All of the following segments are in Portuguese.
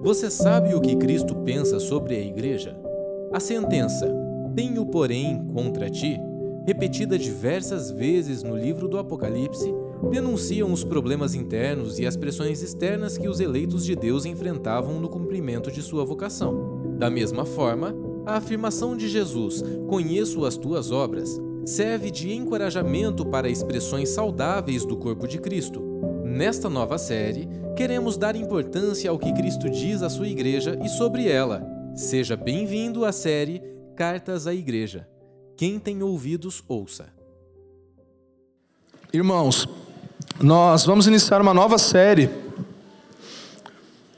Você sabe o que Cristo pensa sobre a igreja? A sentença, tenho porém contra ti, repetida diversas vezes no livro do Apocalipse, denunciam os problemas internos e as pressões externas que os eleitos de Deus enfrentavam no cumprimento de sua vocação. Da mesma forma, a afirmação de Jesus, conheço as tuas obras, serve de encorajamento para expressões saudáveis do corpo de Cristo. Nesta nova série, queremos dar importância ao que Cristo diz à sua igreja e sobre ela. Seja bem-vindo à série Cartas à Igreja. Quem tem ouvidos, ouça. Irmãos, nós vamos iniciar uma nova série.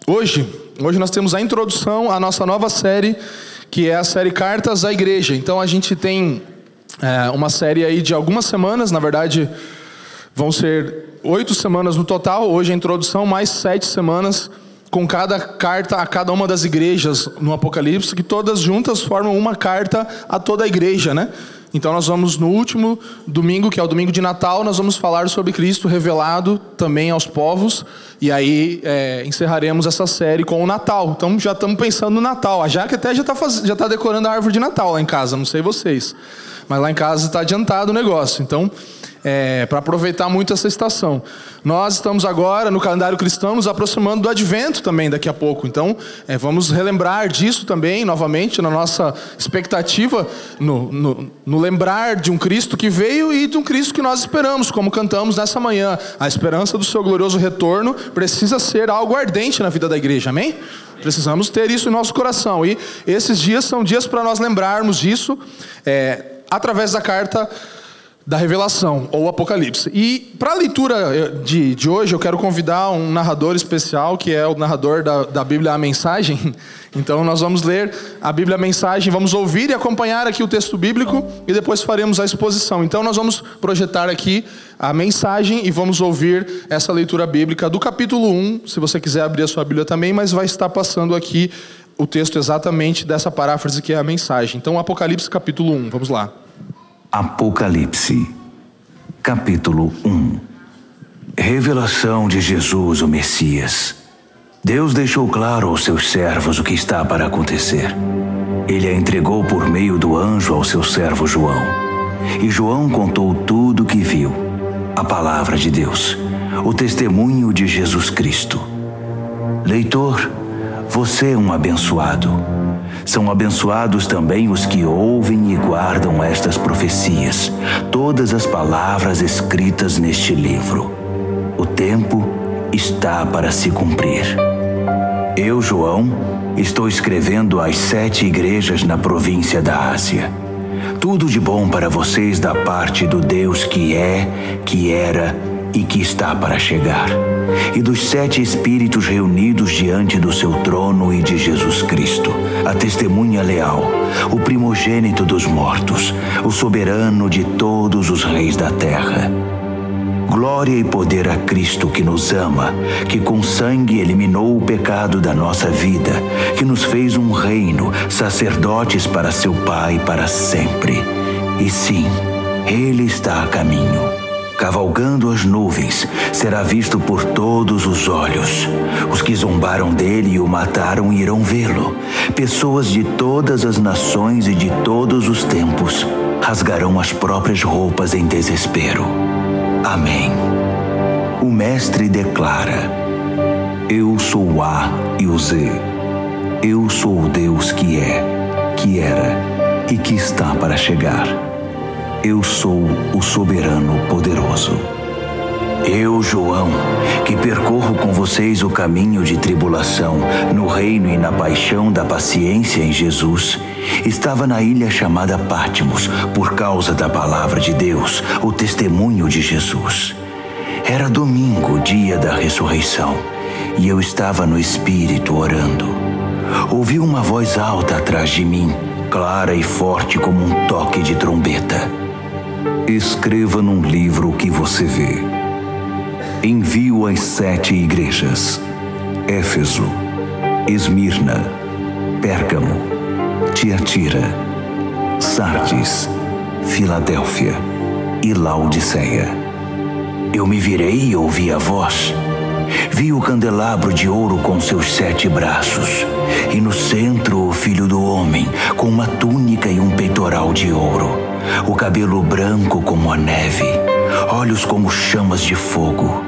Hoje, hoje nós temos a introdução à nossa nova série, que é a série Cartas à Igreja. Então a gente tem é, uma série aí de algumas semanas, na verdade, vão ser oito semanas no total. Hoje a introdução, mais sete semanas com cada carta a cada uma das igrejas no Apocalipse, que todas juntas formam uma carta a toda a igreja, né? Então nós vamos no último domingo, que é o domingo de Natal, nós vamos falar sobre Cristo revelado também aos povos. E aí é, encerraremos essa série com o Natal. Então já estamos pensando no Natal. A Jaque até já está já tá decorando a árvore de Natal lá em casa, não sei vocês. Mas lá em casa está adiantado o negócio. Então é, para aproveitar muito essa estação. Nós estamos agora no calendário cristão nos aproximando do Advento também daqui a pouco. Então, é, vamos relembrar disso também novamente na nossa expectativa, no, no, no, lembrar de um Cristo que veio e de um Cristo que nós esperamos, como cantamos nessa manhã. A esperança do seu glorioso retorno precisa ser algo ardente na vida da igreja. Amém? Precisamos ter isso em nosso coração. E esses dias são dias para nós lembrarmos disso é, através da carta da Revelação, ou Apocalipse. E para a leitura eh, de, de hoje, eu quero convidar um narrador especial, que é o narrador da, da Bíblia A Mensagem. Então, nós vamos ler a Bíblia A Mensagem, vamos ouvir e acompanhar aqui o texto bíblico e depois faremos a exposição. Então, nós vamos projetar aqui a mensagem e vamos ouvir essa leitura bíblica do capítulo 1, se você quiser abrir a sua Bíblia também, mas vai estar passando aqui o texto exatamente dessa paráfrase que é a mensagem. Então, Apocalipse capítulo 1, vamos lá. Apocalipse, capítulo 1 Revelação de Jesus, o Messias. Deus deixou claro aos seus servos o que está para acontecer. Ele a entregou por meio do anjo ao seu servo João. E João contou tudo o que viu, a palavra de Deus, o testemunho de Jesus Cristo. Leitor, você é um abençoado são abençoados também os que ouvem e guardam estas profecias, todas as palavras escritas neste livro. O tempo está para se cumprir. Eu, João, estou escrevendo às sete igrejas na província da Ásia. Tudo de bom para vocês da parte do Deus que é, que era e que está para chegar, e dos sete Espíritos reunidos diante do seu trono e de Jesus Cristo, a testemunha leal, o primogênito dos mortos, o soberano de todos os reis da terra. Glória e poder a Cristo que nos ama, que com sangue eliminou o pecado da nossa vida, que nos fez um reino, sacerdotes para seu Pai para sempre. E sim, Ele está a caminho cavalgando as nuvens, será visto por todos os olhos. Os que zombaram dele e o mataram irão vê-lo. Pessoas de todas as nações e de todos os tempos rasgarão as próprias roupas em desespero. Amém. O Mestre declara: Eu sou o A e o Z. Eu sou o Deus que é, que era e que está para chegar. Eu sou o soberano poderoso. Eu, João, que percorro com vocês o caminho de tribulação, no reino e na paixão da paciência em Jesus, estava na ilha chamada Pátimos por causa da palavra de Deus, o testemunho de Jesus. Era domingo, dia da ressurreição, e eu estava no espírito orando. Ouvi uma voz alta atrás de mim, clara e forte como um toque de trombeta. Escreva num livro o que você vê. Envio às sete igrejas: Éfeso, Esmirna, Pérgamo, Tiatira, Sardes, Filadélfia e Laodiceia. Eu me virei e ouvi a voz. Vi o candelabro de ouro com seus sete braços, e no centro o filho do homem, com uma túnica e um peitoral de ouro, o cabelo branco como a neve, olhos como chamas de fogo,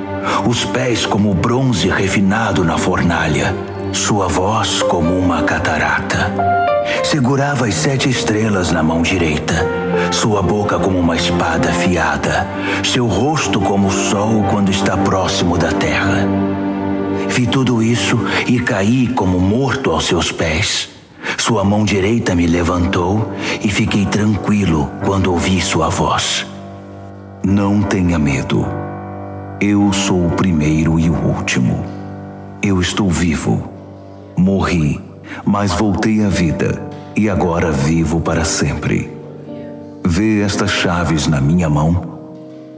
os pés como bronze refinado na fornalha, sua voz como uma catarata. Segurava as sete estrelas na mão direita, sua boca como uma espada afiada, seu rosto como o sol quando está próximo da terra. Vi tudo isso e caí como morto aos seus pés. Sua mão direita me levantou e fiquei tranquilo quando ouvi sua voz. Não tenha medo. Eu sou o primeiro e o último. Eu estou vivo. Morri, mas voltei à vida e agora vivo para sempre. Vê estas chaves na minha mão?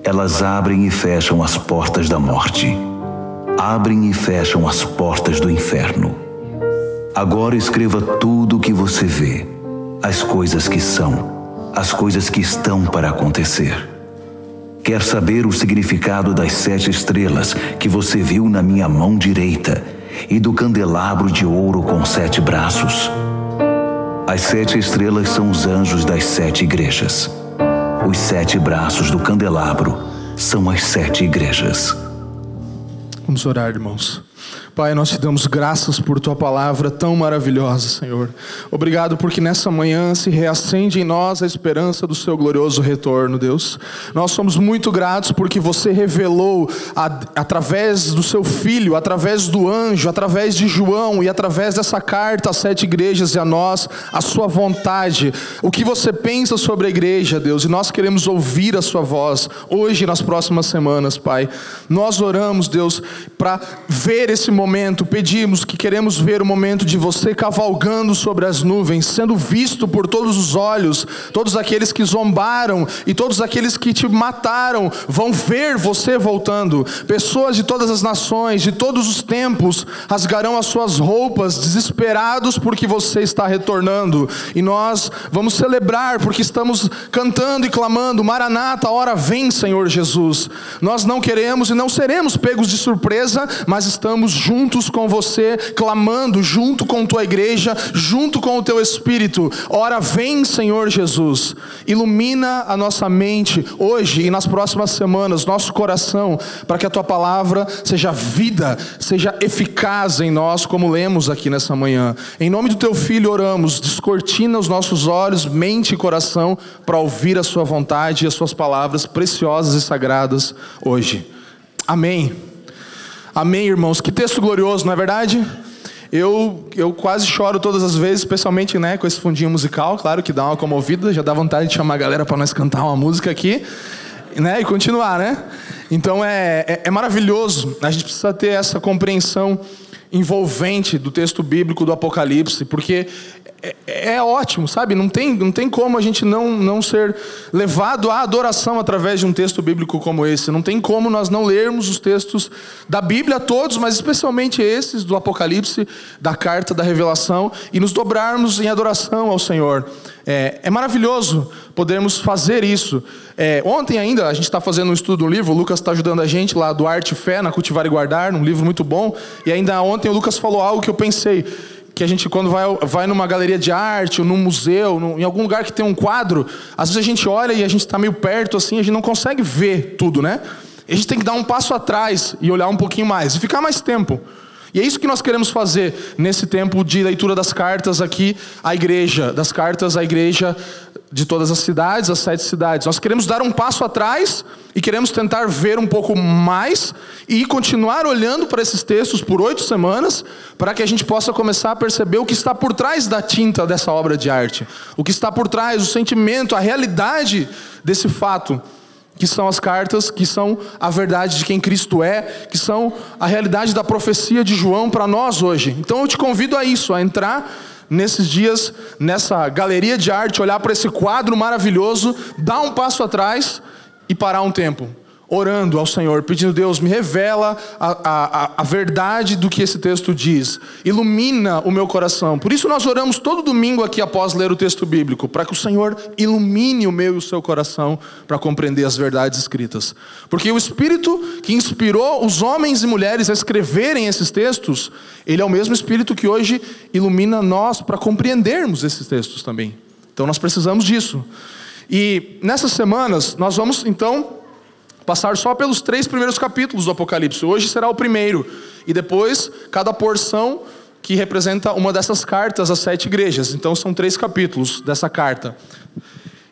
Elas abrem e fecham as portas da morte. Abrem e fecham as portas do inferno. Agora escreva tudo o que você vê, as coisas que são, as coisas que estão para acontecer. Quer saber o significado das sete estrelas que você viu na minha mão direita e do candelabro de ouro com sete braços? As sete estrelas são os anjos das sete igrejas. Os sete braços do candelabro são as sete igrejas. Vamos orar, irmãos. Pai, nós te damos graças por tua palavra tão maravilhosa, Senhor. Obrigado porque nessa manhã se reacende em nós a esperança do seu glorioso retorno, Deus. Nós somos muito gratos porque você revelou a, através do seu filho, através do anjo, através de João e através dessa carta às sete igrejas e a nós, a sua vontade, o que você pensa sobre a igreja, Deus, e nós queremos ouvir a sua voz hoje e nas próximas semanas, Pai. Nós oramos, Deus, para ver esse momento momento, pedimos que queremos ver o momento de você cavalgando sobre as nuvens, sendo visto por todos os olhos, todos aqueles que zombaram e todos aqueles que te mataram vão ver você voltando. Pessoas de todas as nações, de todos os tempos, rasgarão as suas roupas, desesperados porque você está retornando. E nós vamos celebrar porque estamos cantando e clamando: Maranata, a hora vem, Senhor Jesus. Nós não queremos e não seremos pegos de surpresa, mas estamos juntos juntos com você, clamando junto com tua igreja, junto com o teu espírito. Ora, vem, Senhor Jesus, ilumina a nossa mente hoje e nas próximas semanas, nosso coração, para que a tua palavra seja vida, seja eficaz em nós, como lemos aqui nessa manhã. Em nome do teu filho oramos, descortina os nossos olhos, mente e coração para ouvir a sua vontade e as suas palavras preciosas e sagradas hoje. Amém. Amém, irmãos? Que texto glorioso, não é verdade? Eu, eu quase choro todas as vezes, especialmente né, com esse fundinho musical, claro que dá uma comovida, já dá vontade de chamar a galera para nós cantar uma música aqui né, e continuar, né? Então é, é, é maravilhoso, a gente precisa ter essa compreensão envolvente do texto bíblico do Apocalipse, porque é, é, ótimo, sabe? Não tem, não tem como a gente não, não ser levado à adoração através de um texto bíblico como esse. Não tem como nós não lermos os textos da Bíblia todos, mas especialmente esses do Apocalipse, da carta da Revelação, e nos dobrarmos em adoração ao Senhor. É, é maravilhoso podermos fazer isso. É, ontem ainda, a gente está fazendo um estudo do livro, o Lucas está ajudando a gente lá do Arte e Fé, na Cultivar e Guardar, um livro muito bom, e ainda ontem o Lucas falou algo que eu pensei que a gente, quando vai, vai numa galeria de arte, ou num museu, num, em algum lugar que tem um quadro, às vezes a gente olha e a gente está meio perto assim, a gente não consegue ver tudo, né? A gente tem que dar um passo atrás e olhar um pouquinho mais, e ficar mais tempo. E é isso que nós queremos fazer nesse tempo de leitura das cartas aqui à igreja, das cartas à igreja de todas as cidades, as sete cidades. Nós queremos dar um passo atrás e queremos tentar ver um pouco mais e continuar olhando para esses textos por oito semanas, para que a gente possa começar a perceber o que está por trás da tinta dessa obra de arte, o que está por trás, o sentimento, a realidade desse fato que são as cartas, que são a verdade de quem Cristo é, que são a realidade da profecia de João para nós hoje. Então eu te convido a isso, a entrar nesses dias nessa galeria de arte, olhar para esse quadro maravilhoso, dar um passo atrás e parar um tempo. Orando ao Senhor, pedindo, Deus, me revela a, a, a, verdade do que esse texto diz, ilumina o meu coração. Por isso nós oramos todo domingo aqui após ler o texto bíblico, para que o Senhor ilumine o meu e o seu coração para compreender as verdades escritas. Porque o Espírito que inspirou os homens e mulheres a escreverem esses textos, ele é o mesmo Espírito que hoje ilumina nós para compreendermos esses textos também. Então nós precisamos disso. E nessas semanas nós vamos então passar só pelos três primeiros capítulos do Apocalipse. Hoje será o primeiro. E depois, cada porção que representa uma dessas cartas às sete igrejas. Então, são três capítulos dessa carta.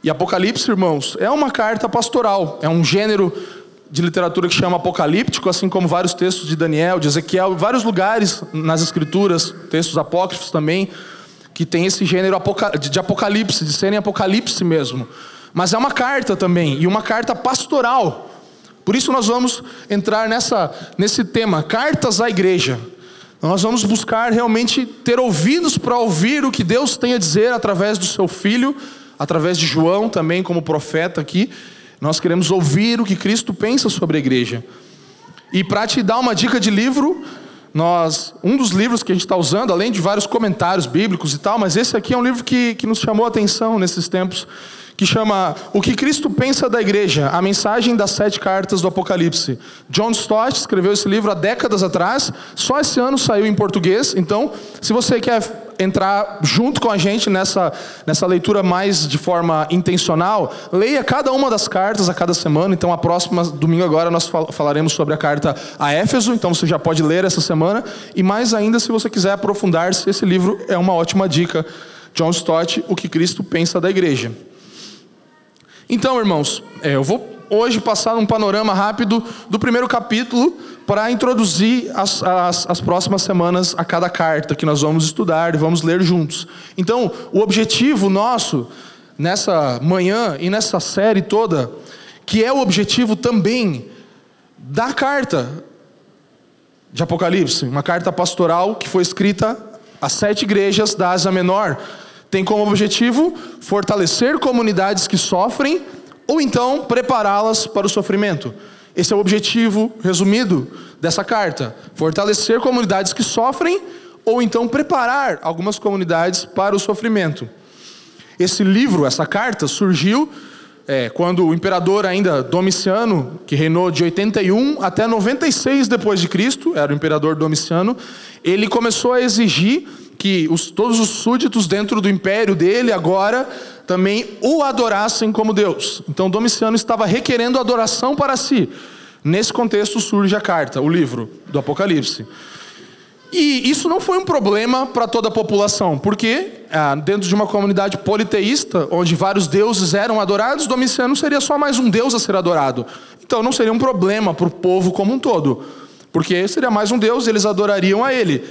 E Apocalipse, irmãos, é uma carta pastoral. É um gênero de literatura que chama apocalíptico, assim como vários textos de Daniel, de Ezequiel, vários lugares nas escrituras, textos apócrifos também, que tem esse gênero de apocalipse, de serem apocalipse mesmo. Mas é uma carta também, e uma carta pastoral. Por isso nós vamos entrar nessa, nesse tema, cartas à igreja. Nós vamos buscar realmente ter ouvidos para ouvir o que Deus tem a dizer através do seu filho, através de João também como profeta aqui. Nós queremos ouvir o que Cristo pensa sobre a igreja. E para te dar uma dica de livro, nós, um dos livros que a gente está usando, além de vários comentários bíblicos e tal, mas esse aqui é um livro que, que nos chamou a atenção nesses tempos que chama O que Cristo pensa da igreja, a mensagem das sete cartas do Apocalipse. John Stott escreveu esse livro há décadas atrás, só esse ano saiu em português. Então, se você quer entrar junto com a gente nessa, nessa leitura mais de forma intencional, leia cada uma das cartas a cada semana. Então, a próxima domingo agora nós falaremos sobre a carta a Éfeso, então você já pode ler essa semana. E mais ainda, se você quiser aprofundar-se, esse livro é uma ótima dica. John Stott, O que Cristo pensa da igreja. Então, irmãos, é, eu vou hoje passar um panorama rápido do primeiro capítulo para introduzir as, as, as, próximas semanas a cada carta que nós vamos estudar e vamos ler juntos. Então, o objetivo nosso nessa manhã e nessa série toda, que é o objetivo também da carta de Apocalipse, uma carta pastoral que foi escrita às sete igrejas da Ásia Menor tem como objetivo fortalecer comunidades que sofrem ou então prepará-las para o sofrimento. Esse é o objetivo resumido dessa carta: fortalecer comunidades que sofrem ou então preparar algumas comunidades para o sofrimento. Esse livro, essa carta, surgiu é, quando o imperador ainda Domiciano, que reinou de 81 até 96 depois de Cristo, era o imperador Domiciano, ele começou a exigir que os, todos os súditos dentro do império dele agora também o adorassem como Deus. Então Domiciano estava requerendo adoração para si. Nesse contexto surge a carta, o livro do Apocalipse. E isso não foi um problema para toda a população, porque ah, dentro de uma comunidade politeísta, onde vários deuses eram adorados, Domiciano seria só mais um deus a ser adorado. Então não seria um problema para o povo como um todo, porque seria mais um deus, eles adorariam a ele.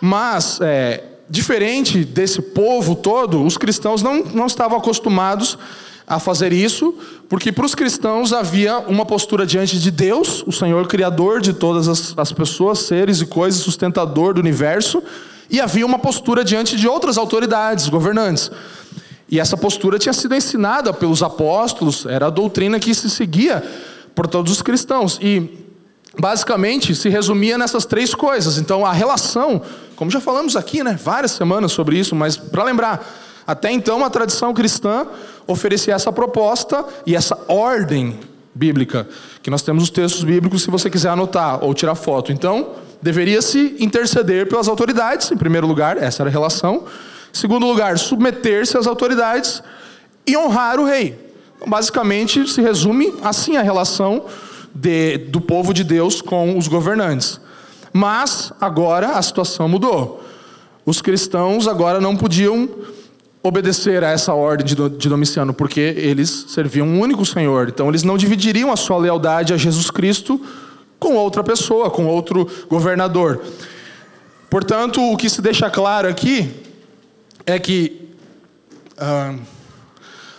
Mas, é, diferente desse povo todo, os cristãos não, não estavam acostumados a fazer isso, porque para os cristãos havia uma postura diante de Deus, o Senhor Criador de todas as, as pessoas, seres e coisas, sustentador do universo, e havia uma postura diante de outras autoridades, governantes. E essa postura tinha sido ensinada pelos apóstolos, era a doutrina que se seguia por todos os cristãos. E basicamente se resumia nessas três coisas. Então, a relação, como já falamos aqui, né, várias semanas sobre isso, mas para lembrar, até então a tradição cristã oferecia essa proposta e essa ordem bíblica, que nós temos os textos bíblicos se você quiser anotar ou tirar foto. Então, deveria-se interceder pelas autoridades, em primeiro lugar, essa era a relação. Em segundo lugar, submeter-se às autoridades e honrar o rei. Então, basicamente, se resume assim a relação de, do povo de Deus com os governantes. Mas agora a situação mudou. Os cristãos agora não podiam obedecer a essa ordem de Domiciano, porque eles serviam um único Senhor. Então eles não dividiriam a sua lealdade a Jesus Cristo com outra pessoa, com outro governador. Portanto, o que se deixa claro aqui é que, ah,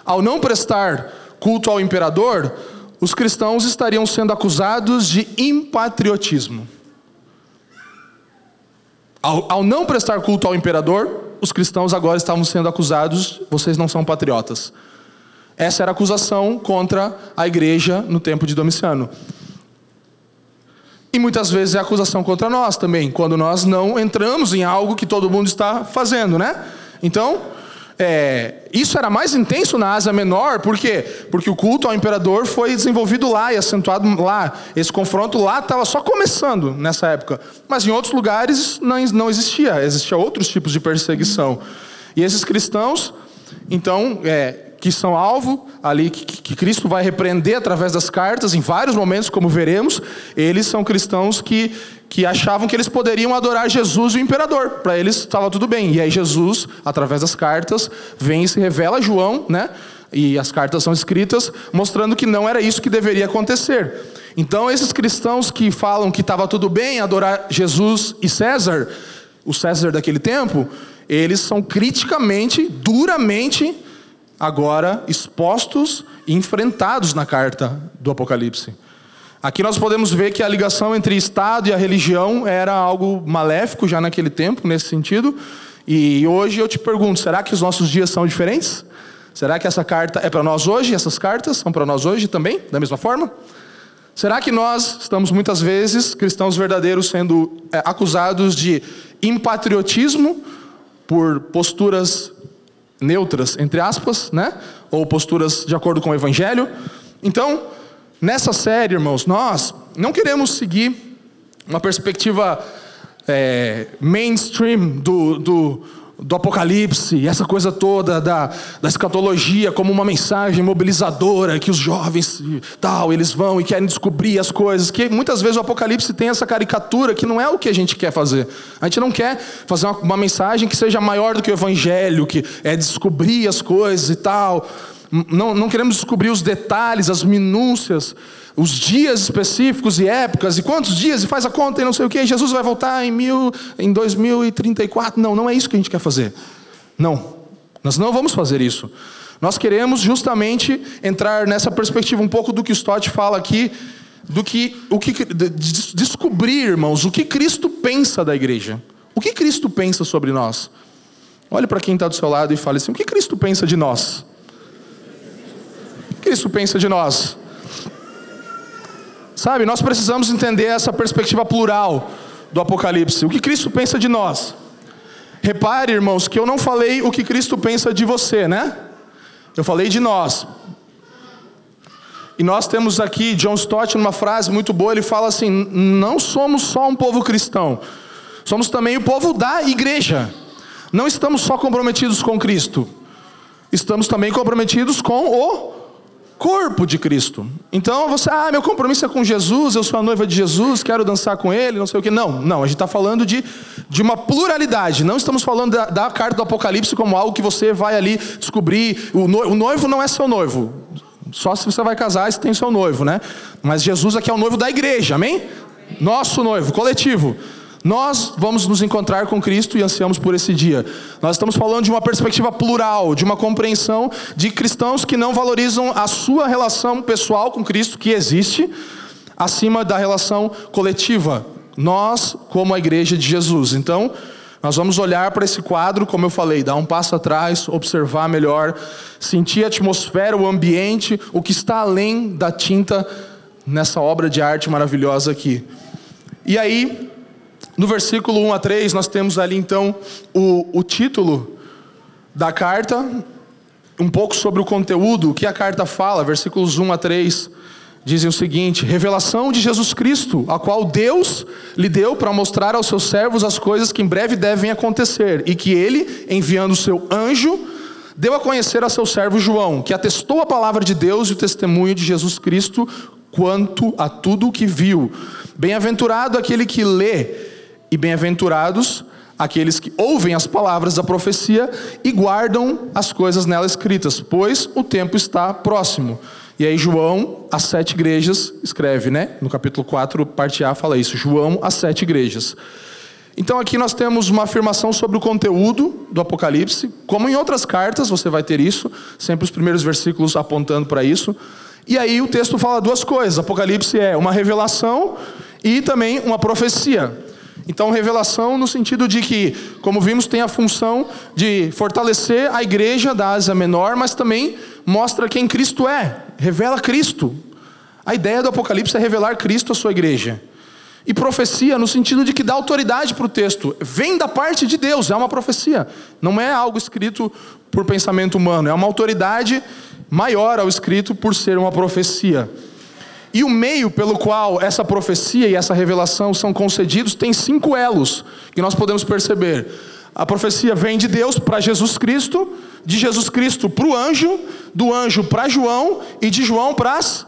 ao não prestar culto ao imperador, os cristãos estariam sendo acusados de impatriotismo. Ao, ao, não prestar culto ao imperador, os cristãos agora estavam sendo acusados, vocês não são patriotas. Essa era a acusação contra a igreja no tempo de Domiciano. E muitas vezes é acusação contra nós também, quando nós não entramos em algo que todo mundo está fazendo, né? Então, é, isso era mais intenso na Ásia Menor, por quê? Porque o culto ao imperador foi desenvolvido lá e acentuado lá. Esse confronto lá estava só começando nessa época. Mas em outros lugares não, não existia, existia outros tipos de perseguição. E esses cristãos, então, é, que são alvo ali, que, que, Cristo vai repreender através das cartas, em vários momentos, como veremos, eles são cristãos que, que achavam que eles poderiam adorar Jesus e o imperador. Para eles estava tudo bem. E aí Jesus, através das cartas, vem e se revela a João, né? E as cartas são escritas mostrando que não era isso que deveria acontecer. Então, esses cristãos que falam que estava tudo bem adorar Jesus e César, o César daquele tempo, eles são criticamente, duramente agora expostos e enfrentados na carta do Apocalipse. Aqui nós podemos ver que a ligação entre Estado e a religião era algo maléfico já naquele tempo, nesse sentido. E hoje eu te pergunto: será que os nossos dias são diferentes? Será que essa carta é para nós hoje? Essas cartas são para nós hoje também, da mesma forma? Será que nós estamos muitas vezes, cristãos verdadeiros, sendo é, acusados de impatriotismo por posturas neutras, entre aspas, né? Ou posturas de acordo com o Evangelho. Então, nessa série, irmãos, nós não queremos seguir uma perspectiva é, mainstream do, do, do Apocalipse, essa coisa toda da, da escatologia como uma mensagem mobilizadora que os jovens tal, eles vão e querem descobrir as coisas, que muitas vezes o Apocalipse tem essa caricatura que não é o que a gente quer fazer. A gente não quer fazer uma, uma mensagem que seja maior do que o Evangelho, que é descobrir as coisas e tal. Não, não queremos descobrir os detalhes, as minúcias os dias específicos e épocas, e quantos dias, e faz a conta e não sei o que, Jesus vai voltar em, mil, em 2034. Não, não é isso que a gente quer fazer. Não, nós não vamos fazer isso. Nós queremos justamente entrar nessa perspectiva um pouco do que Stott fala aqui, do que, o que descobrir, irmãos, o que Cristo pensa da igreja. O que Cristo pensa sobre nós? Olhe para quem está do seu lado e fale assim: o que Cristo pensa de nós? Cristo pensa de nós? Sabe, nós precisamos entender essa perspectiva plural do Apocalipse. O que Cristo pensa de nós? Repare, irmãos, que eu não falei o que Cristo pensa de você, né? Eu falei de nós. E nós temos aqui John Stott numa frase muito boa, ele fala assim: "Não somos só um povo cristão, somos também o povo da igreja. Não estamos só comprometidos com Cristo, estamos também comprometidos com o corpo de Cristo. Então você, ah, meu compromisso é com Jesus, eu sou a noiva de Jesus, quero dançar com Ele, não sei o que. Não, não, a gente está falando de, de uma pluralidade. Não estamos falando da, da, carta do Apocalipse como algo que você vai ali descobrir. O noivo, o noivo não é seu noivo. Só se você vai casar, você tem seu noivo, né? Mas Jesus aqui é o noivo da igreja, amém? Nosso noivo, coletivo. Nós vamos nos encontrar com Cristo e ansiamos por esse dia. Nós estamos falando de uma perspectiva plural, de uma compreensão de cristãos que não valorizam a sua relação pessoal com Cristo, que existe, acima da relação coletiva. Nós, como a igreja de Jesus. Então, nós vamos olhar para esse quadro, como eu falei, dar um passo atrás, observar melhor, sentir a atmosfera, o ambiente, o que está além da tinta nessa obra de arte maravilhosa aqui. E aí, no versículo 1 a 3, nós temos ali então o, o título da carta, um pouco sobre o conteúdo, o que a carta fala, versículos 1 a 3 dizem o seguinte: revelação de Jesus Cristo, a qual Deus lhe deu para mostrar aos seus servos as coisas que em breve devem acontecer, e que ele, enviando o seu anjo, deu a conhecer a seu servo João, que atestou a palavra de Deus e o testemunho de Jesus Cristo quanto a tudo o que viu. Bem-aventurado aquele que lê e bem-aventurados aqueles que ouvem as palavras da profecia e guardam as coisas nela escritas, pois o tempo está próximo. E aí João, às sete igrejas, escreve, né? No capítulo 4, parte A, fala isso. João, às sete igrejas. Então aqui nós temos uma afirmação sobre o conteúdo do Apocalipse, como em outras cartas você vai ter isso, sempre os primeiros versículos apontando para isso. E aí o texto fala duas coisas. Apocalipse é uma revelação e também uma profecia. Então, revelação no sentido de que, como vimos, tem a função de fortalecer a igreja da Ásia Menor, mas também mostra quem Cristo é, revela Cristo. A ideia do Apocalipse é revelar Cristo à sua igreja. E profecia no sentido de que dá autoridade para o texto, vem da parte de Deus, é uma profecia, não é algo escrito por pensamento humano, é uma autoridade maior ao escrito por ser uma profecia. E o meio pelo qual essa profecia e essa revelação são concedidos tem cinco elos que nós podemos perceber. A profecia vem de Deus para Jesus Cristo, de Jesus Cristo para o anjo, do anjo para João e de João para as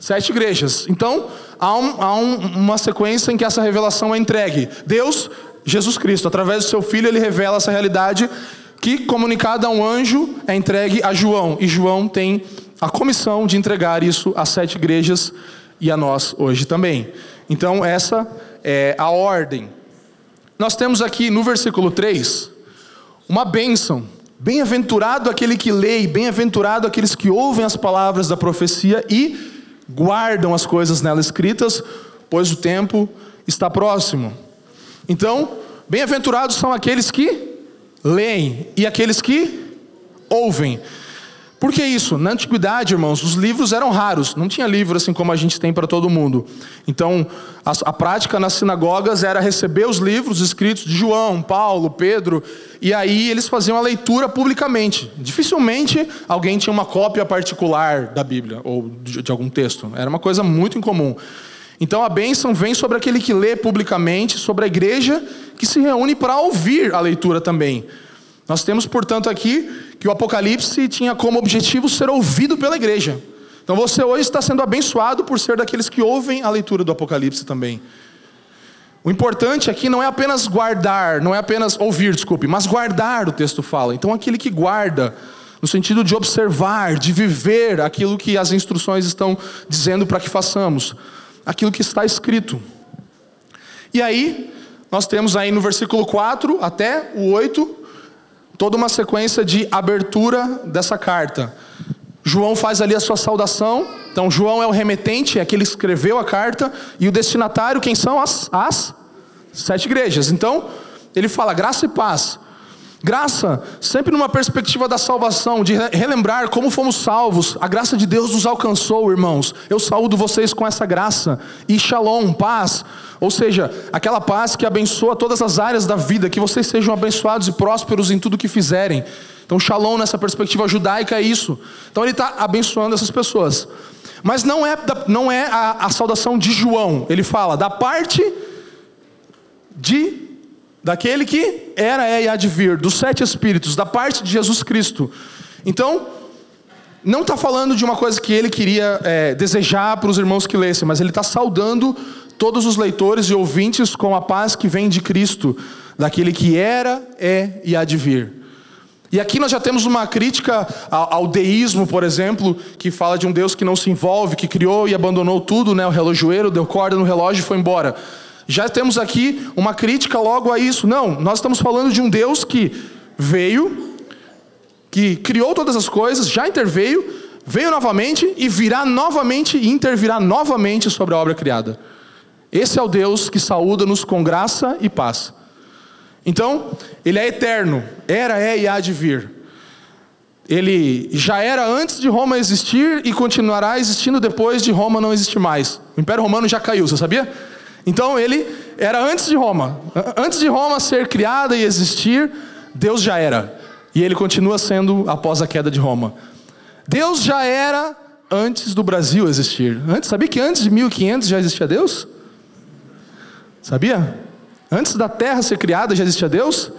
sete igrejas. Então, há, um, há um, uma sequência em que essa revelação é entregue. Deus, Jesus Cristo, através do seu Filho, ele revela essa realidade que, comunicada a um anjo, é entregue a João. E João tem a comissão de entregar isso às sete igrejas e a nós hoje também. Então, essa é a ordem. Nós temos aqui no versículo 3 uma bênção. Bem-aventurado aquele que lê, bem-aventurado aqueles que ouvem as palavras da profecia e guardam as coisas nela escritas, pois o tempo está próximo. Então, bem-aventurados são aqueles que leem e aqueles que ouvem. Por que isso? Na antiguidade, irmãos, os livros eram raros, não tinha livro assim como a gente tem para todo mundo. Então, a, a, prática nas sinagogas era receber os livros escritos de João, Paulo, Pedro, e aí eles faziam a leitura publicamente. Dificilmente alguém tinha uma cópia particular da Bíblia ou de, de algum texto. Era uma coisa muito incomum. Então a bênção vem sobre aquele que lê publicamente, sobre a igreja que se reúne para ouvir a leitura também. Nós temos, portanto, aqui que o Apocalipse tinha como objetivo ser ouvido pela igreja. Então você hoje está sendo abençoado por ser daqueles que ouvem a leitura do Apocalipse também. O importante aqui não é apenas guardar, não é apenas ouvir, desculpe, mas guardar, o texto fala. Então aquele que guarda, no sentido de observar, de viver aquilo que as instruções estão dizendo para que façamos, aquilo que está escrito. E aí, nós temos aí no versículo 4 até o 8, toda uma sequência de abertura dessa carta. João faz ali a sua saudação. Então, João é o remetente, é aquele que escreveu a carta. E o destinatário, quem são? As, as sete igrejas. Então, ele fala graça e paz. Graça, sempre numa perspectiva da salvação, de relembrar como fomos salvos. A graça de Deus nos alcançou, irmãos. Eu saúdo vocês com essa graça. E shalom, paz. Ou seja, aquela paz que abençoa todas as áreas da vida, que vocês sejam abençoados e prósperos em tudo que fizerem. Então, shalom nessa perspectiva judaica é isso. Então, ele está abençoando essas pessoas. Mas não é, não é a, a saudação de João. Ele fala da parte de daquele que era, é e há de vir, dos sete espíritos, da parte de Jesus Cristo. Então, não está falando de uma coisa que ele queria é, desejar para os irmãos que lessem, mas ele está saudando todos os leitores e ouvintes com a paz que vem de Cristo, daquele que era, é e há de vir. E aqui nós já temos uma crítica ao deísmo, por exemplo, que fala de um Deus que não se envolve, que criou e abandonou tudo, né? o relojoeiro deu corda no relógio e foi embora já temos aqui uma crítica logo a isso. Não, nós estamos falando de um Deus que veio, que criou todas as coisas, já interveio, veio novamente e virá novamente e intervirá novamente sobre a obra criada. Esse é o Deus que saúda-nos com graça e paz. Então, ele é eterno, era, é e há de vir. Ele já era antes de Roma existir e continuará existindo depois de Roma não existir mais. O Império Romano já caiu, você sabia? Então ele era antes de Roma. Antes de Roma ser criada e existir, Deus já era. E ele continua sendo após a queda de Roma. Deus já era antes do Brasil existir. Antes, sabia que antes de 1500 já existia Deus? Sabia? Antes da terra ser criada já existia Deus?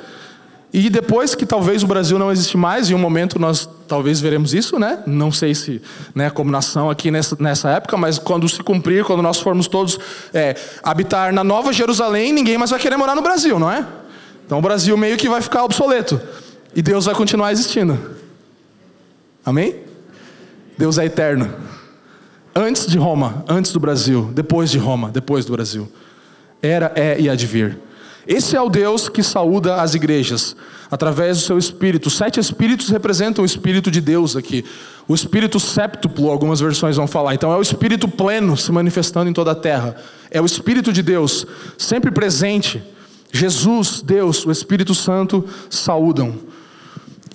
E depois que talvez o Brasil não existe mais, em um momento nós talvez veremos isso, né? Não sei se, né, como nação aqui nessa, nessa época, mas quando se cumprir, quando nós formos todos é, habitar na Nova Jerusalém, ninguém mais vai querer morar no Brasil, não é? Então o Brasil meio que vai ficar obsoleto e Deus vai continuar existindo. Amém? Deus é eterno. Antes de Roma, antes do Brasil, depois de Roma, depois do Brasil. Era, é e há de vir. Esse é o Deus que saúda as igrejas através do seu espírito. Sete espíritos representam o espírito de Deus aqui. O Espírito séptuplo, algumas versões vão falar. Então é o Espírito pleno se manifestando em toda a terra. É o Espírito de Deus sempre presente. Jesus, Deus, o Espírito Santo saúdam.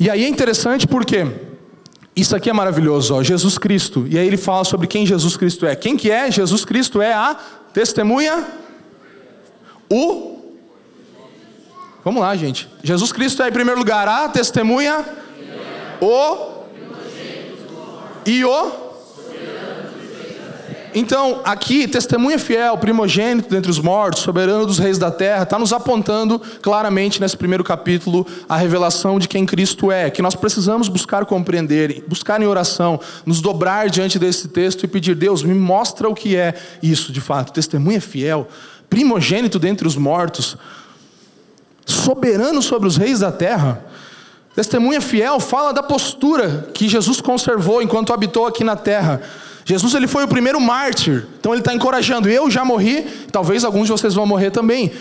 E aí é interessante porque isso aqui é maravilhoso, ó, Jesus Cristo. E aí ele fala sobre quem Jesus Cristo é. Quem que é? Jesus Cristo é a testemunha o Vamos lá, gente. Jesus Cristo é em primeiro lugar a testemunha o e o então, aqui, testemunha fiel, primogênito dentre os mortos, soberano dos reis da terra, está nos apontando claramente nesse primeiro capítulo a revelação de quem Cristo é, que nós precisamos buscar compreender, buscar em oração, nos dobrar diante desse texto e pedir: Deus, me mostra o que é isso de fato. Testemunha fiel, primogênito dentre os mortos, soberano sobre os reis da terra. Testemunha fiel fala da postura que Jesus conservou enquanto habitou aqui na terra. Jesus ele foi o primeiro mártir, então ele está encorajando. Eu já morri, talvez alguns de vocês vão morrer também,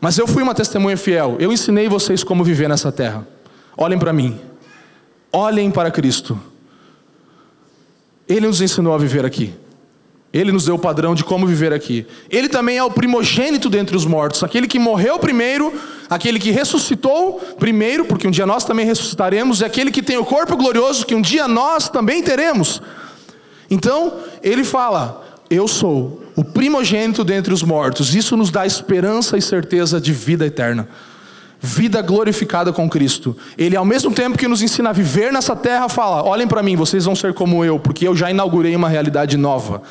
mas eu fui uma testemunha fiel. Eu ensinei vocês como viver nessa terra. Olhem para mim, olhem para Cristo. Ele nos ensinou a viver aqui. Ele nos deu o padrão de como viver aqui. Ele também é o primogênito dentre os mortos, aquele que morreu primeiro, aquele que ressuscitou primeiro, porque um dia nós também ressuscitaremos, e aquele que tem o corpo glorioso que um dia nós também teremos. Então, ele fala: Eu sou o primogênito dentre os mortos. Isso nos dá esperança e certeza de vida eterna. Vida glorificada com Cristo. Ele, ao mesmo tempo que nos ensina a viver nessa terra, fala: Olhem para mim, vocês vão ser como eu, porque eu já inaugurei uma realidade nova.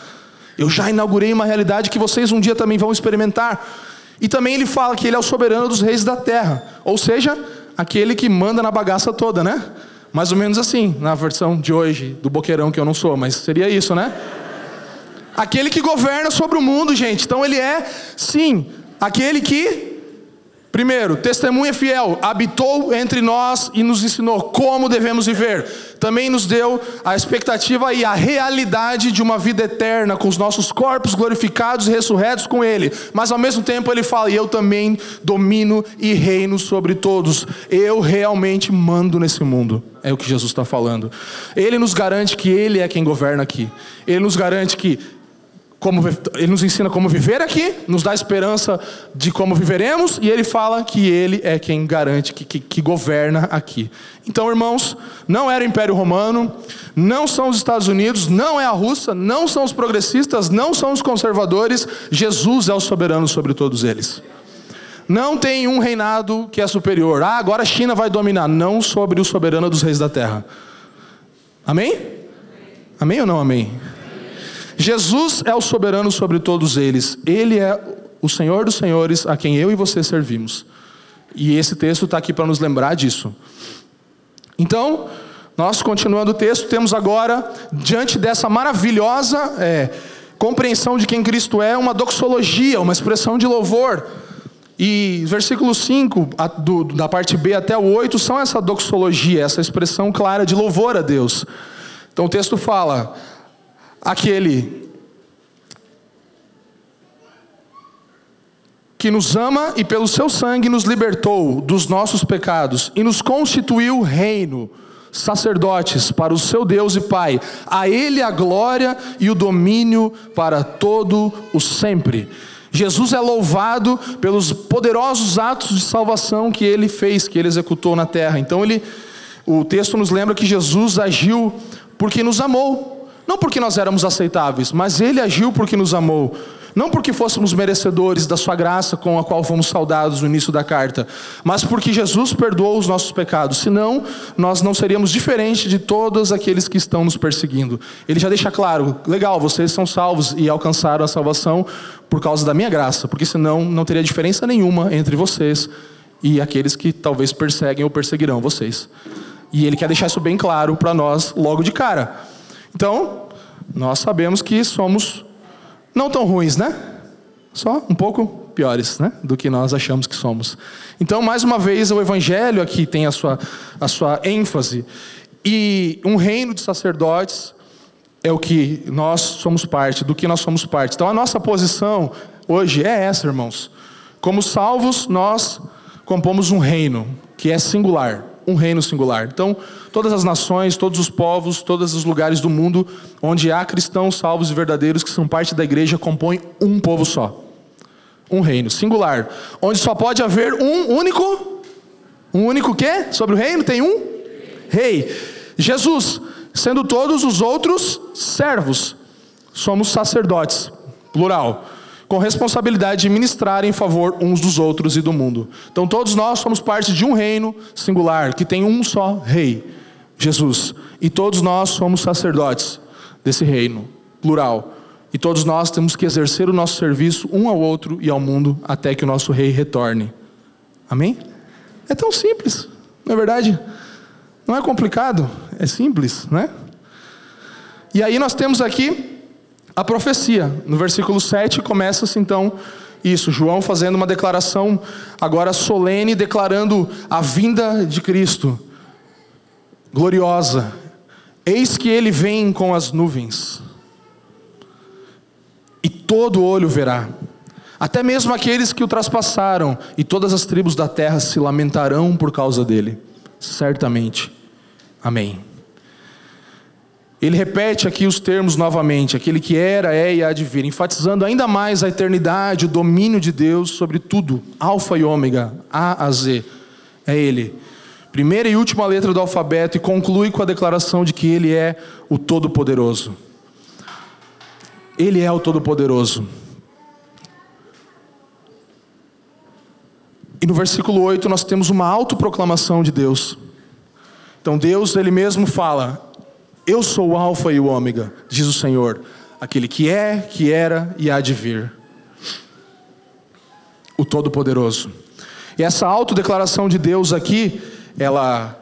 Eu já inaugurei uma realidade que vocês um dia também vão experimentar. E também ele fala que ele é o soberano dos reis da terra, ou seja, aquele que manda na bagaça toda, né? Mais ou menos assim, na versão de hoje, do boqueirão que eu não sou, mas seria isso, né? Aquele que governa sobre o mundo, gente. Então ele é, sim, aquele que Primeiro, testemunha fiel, habitou entre nós e nos ensinou como devemos viver. Também nos deu a expectativa e a realidade de uma vida eterna, com os nossos corpos glorificados e ressurretos com Ele. Mas ao mesmo tempo Ele fala: e eu também domino e reino sobre todos. Eu realmente mando nesse mundo. É o que Jesus está falando. Ele nos garante que Ele é quem governa aqui. Ele nos garante que como, ele nos ensina como viver aqui, nos dá esperança de como viveremos, e ele fala que ele é quem garante, que, que, que governa aqui. Então, irmãos, não era o Império Romano, não são os Estados Unidos, não é a Rússia, não são os progressistas, não são os conservadores, Jesus é o soberano sobre todos eles. Não tem um reinado que é superior. Ah, agora a China vai dominar. Não sobre o soberano dos reis da terra. Amém? Amém ou não amém? Jesus é o soberano sobre todos eles. Ele é o Senhor dos senhores a quem eu e você servimos. E esse texto está aqui para nos lembrar disso. Então, nós continuando o texto, temos agora, diante dessa maravilhosa é, compreensão de quem Cristo é, uma doxologia, uma expressão de louvor. E versículo 5, a, do, da parte B até o 8, são essa doxologia, essa expressão clara de louvor a Deus. Então o texto fala: aquele que nos ama e pelo seu sangue nos libertou dos nossos pecados e nos constituiu reino, sacerdotes para o seu Deus e Pai. A Ele a glória e o domínio para todo o sempre. Jesus é louvado pelos poderosos atos de salvação que ele fez, que ele executou na terra. Então ele o texto nos lembra que Jesus agiu porque nos amou. Não porque nós éramos aceitáveis, mas Ele agiu porque nos amou. Não porque fôssemos merecedores da Sua graça com a qual fomos saudados no início da carta, mas porque Jesus perdoou os nossos pecados. Senão, nós não seríamos diferentes de todos aqueles que estão nos perseguindo. Ele já deixa claro: legal, vocês são salvos e alcançaram a salvação por causa da minha graça, porque senão não teria diferença nenhuma entre vocês e aqueles que talvez perseguem ou perseguirão vocês. E ele quer deixar isso bem claro para nós logo de cara. Então, nós sabemos que somos não tão ruins, né? Só um pouco piores, né? Do que nós achamos que somos. Então, mais uma vez, o Evangelho aqui tem a sua, a sua ênfase. E um reino de sacerdotes é o que nós somos parte, do que nós somos parte. Então, a nossa posição hoje é essa, irmãos. Como salvos, nós compomos um reino que é singular. Um reino singular. Então, todas as nações, todos os povos, todos os lugares do mundo onde há cristãos salvos e verdadeiros que são parte da igreja compõem um povo só. Um reino singular, onde só pode haver um único um único quê? Sobre o reino tem um rei. Jesus, sendo todos os outros servos. Somos sacerdotes, plural com responsabilidade de ministrar em favor uns dos outros e do mundo. Então todos nós somos parte de um reino singular, que tem um só rei, Jesus. E todos nós somos sacerdotes desse reino, plural. E todos nós temos que exercer o nosso serviço um ao outro e ao mundo até que o nosso rei retorne. Amém? É tão simples, não é verdade? Não é complicado, é simples, né? E aí nós temos aqui a profecia. No versículo 7 começa-se então isso, João fazendo uma declaração agora solene, declarando a vinda de Cristo, gloriosa. Eis que ele vem com as nuvens, e todo olho verá, até mesmo aqueles que o traspassaram, e todas as tribos da terra se lamentarão por causa dele, certamente. Amém. Ele repete aqui os termos novamente, aquele que era, é e há de vir, enfatizando ainda mais a eternidade, o domínio de Deus sobre tudo, Alfa e Ômega, A a Z. É Ele. Primeira e última letra do alfabeto e conclui com a declaração de que Ele é o Todo-Poderoso. Ele é o Todo-Poderoso. E no versículo 8 nós temos uma autoproclamação de Deus. Então Deus, Ele mesmo fala: eu sou o Alfa e o Ômega, diz o Senhor, aquele que é, que era e há de vir. O Todo-Poderoso. E essa autodeclaração de Deus aqui, ela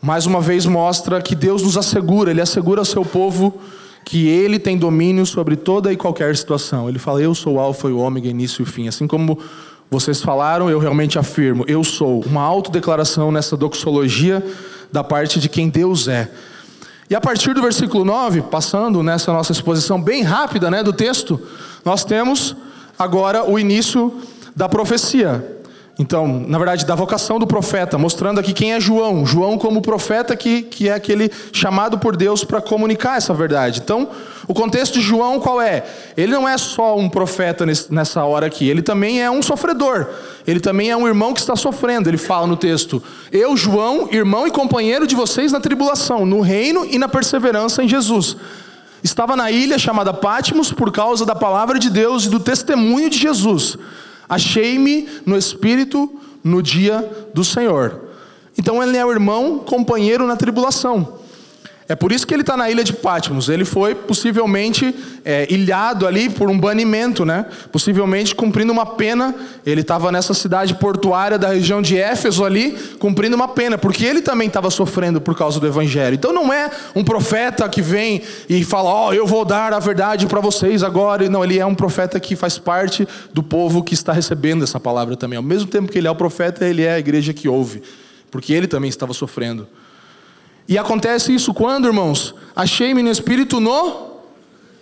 mais uma vez mostra que Deus nos assegura, Ele assegura ao seu povo que Ele tem domínio sobre toda e qualquer situação. Ele fala: Eu sou o Alfa e o Ômega, início e fim. Assim como vocês falaram, eu realmente afirmo: Eu sou. Uma autodeclaração nessa doxologia da parte de quem Deus é. E a partir do versículo 9, passando nessa nossa exposição bem rápida né, do texto, nós temos agora o início da profecia. Então, na verdade, da vocação do profeta, mostrando aqui quem é João. João, como profeta, que, que é aquele chamado por Deus para comunicar essa verdade. Então, o contexto de João qual é? Ele não é só um profeta nessa hora aqui, ele também é um sofredor. Ele também é um irmão que está sofrendo. Ele fala no texto: Eu, João, irmão e companheiro de vocês na tribulação, no reino e na perseverança em Jesus. Estava na ilha chamada Pátimos por causa da palavra de Deus e do testemunho de Jesus. Achei-me no Espírito no dia do Senhor. Então ele é o irmão, companheiro na tribulação. É por isso que ele está na ilha de Patmos. Ele foi possivelmente é, ilhado ali por um banimento, né? Possivelmente cumprindo uma pena. Ele estava nessa cidade portuária da região de Éfeso ali, cumprindo uma pena, porque ele também estava sofrendo por causa do evangelho. Então não é um profeta que vem e fala: "Ó, oh, eu vou dar a verdade para vocês agora". Não, ele é um profeta que faz parte do povo que está recebendo essa palavra também. Ao mesmo tempo que ele é o profeta, ele é a igreja que ouve, porque ele também estava sofrendo. E acontece isso quando, irmãos? Achei-me no Espírito no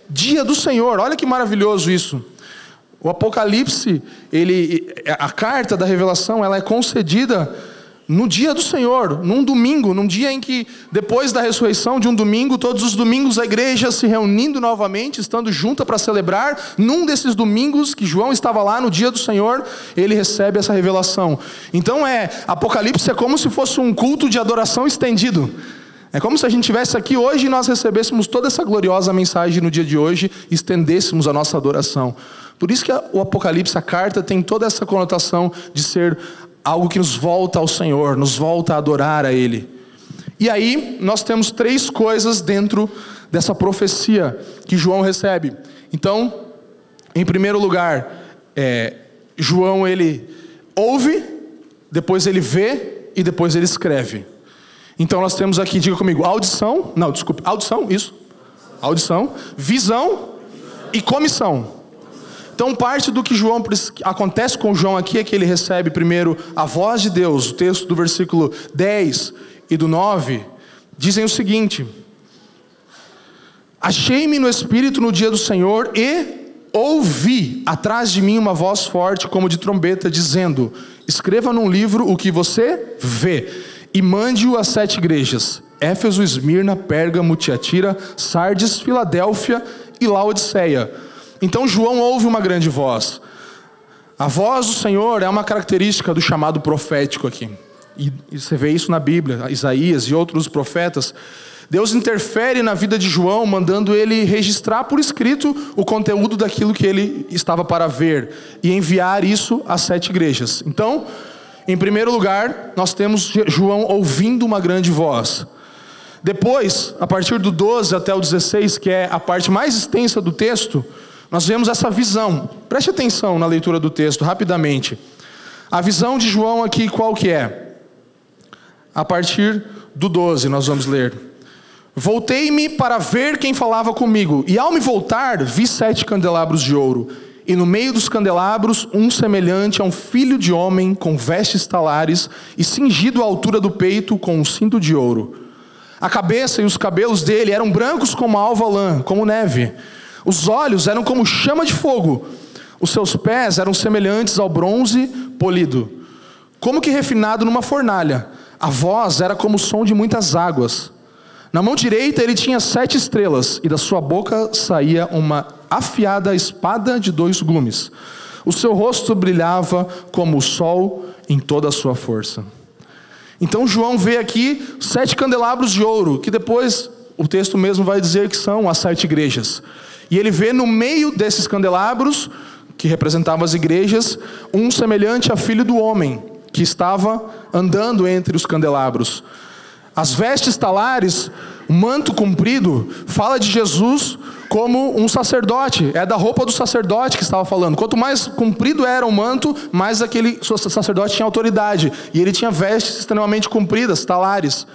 dia do Senhor. Olha que maravilhoso isso. O Apocalipse, ele, a carta da revelação, ela é concedida no dia do Senhor, num domingo, num dia em que, depois da ressurreição de um domingo, todos os domingos a igreja se reunindo novamente, estando junta para celebrar, num desses domingos que João estava lá no dia do Senhor, ele recebe essa revelação. Então é, Apocalipse é como se fosse um culto de adoração estendido. É como se a gente estivesse aqui hoje e nós recebêssemos toda essa gloriosa mensagem no dia de hoje estendêssemos a nossa adoração. Por isso que o Apocalipse, a carta, tem toda essa conotação de ser algo que nos volta ao Senhor, nos volta a adorar a Ele. E aí, nós temos três coisas dentro dessa profecia que João recebe. Então, em primeiro lugar, é, João ele ouve, depois ele vê e depois ele escreve. Então nós temos aqui, diga comigo, audição, não, desculpe, audição, isso. Audição, visão e comissão. Então, parte do que João acontece com João aqui é que ele recebe primeiro a voz de Deus. O texto do versículo 10 e do 9 dizem o seguinte: Achei-me no espírito no dia do Senhor e ouvi atrás de mim uma voz forte como de trombeta dizendo: Escreva num livro o que você vê e mande-o às sete igrejas: Éfeso, Esmirna, Pérgamo, Tiatira, Sardes, Filadélfia e Laodiceia. Então João ouve uma grande voz. A voz do Senhor é uma característica do chamado profético aqui. E, você vê isso na Bíblia, Isaías e outros profetas. Deus interfere na vida de João, mandando ele registrar por escrito o conteúdo daquilo que ele estava para ver e enviar isso às sete igrejas. Então, em primeiro lugar, nós temos João ouvindo uma grande voz. Depois, a partir do 12 até o 16, que é a parte mais extensa do texto, nós vemos essa visão. Preste atenção na leitura do texto, rapidamente. A visão de João aqui, qual que é? A partir do 12, nós vamos ler. Voltei-me para ver quem falava comigo, e ao me voltar, vi sete candelabros de ouro, e no meio dos candelabros, um semelhante a um filho de homem, com vestes talares, e cingido à altura do peito com um cinto de ouro. A cabeça e os cabelos dele eram brancos como a alva lã, como neve os olhos eram como chama de fogo. Os seus pés eram semelhantes ao bronze polido, como que refinado numa fornalha. A voz era como o som de muitas águas. Na mão direita ele tinha sete estrelas, e da sua boca saía uma afiada espada de dois gumes. O seu rosto brilhava como o sol em toda a sua força. Então João vê aqui sete candelabros de ouro, que depois o texto mesmo vai dizer que são as sete igrejas. E ele vê no meio desses candelabros, que representavam as igrejas, um semelhante a filho do homem, que estava andando entre os candelabros. As vestes talares, o manto comprido, fala de Jesus como um sacerdote, é da roupa do sacerdote que estava falando. Quanto mais comprido era o manto, mais aquele sacerdote tinha autoridade. E ele tinha vestes extremamente compridas, talares.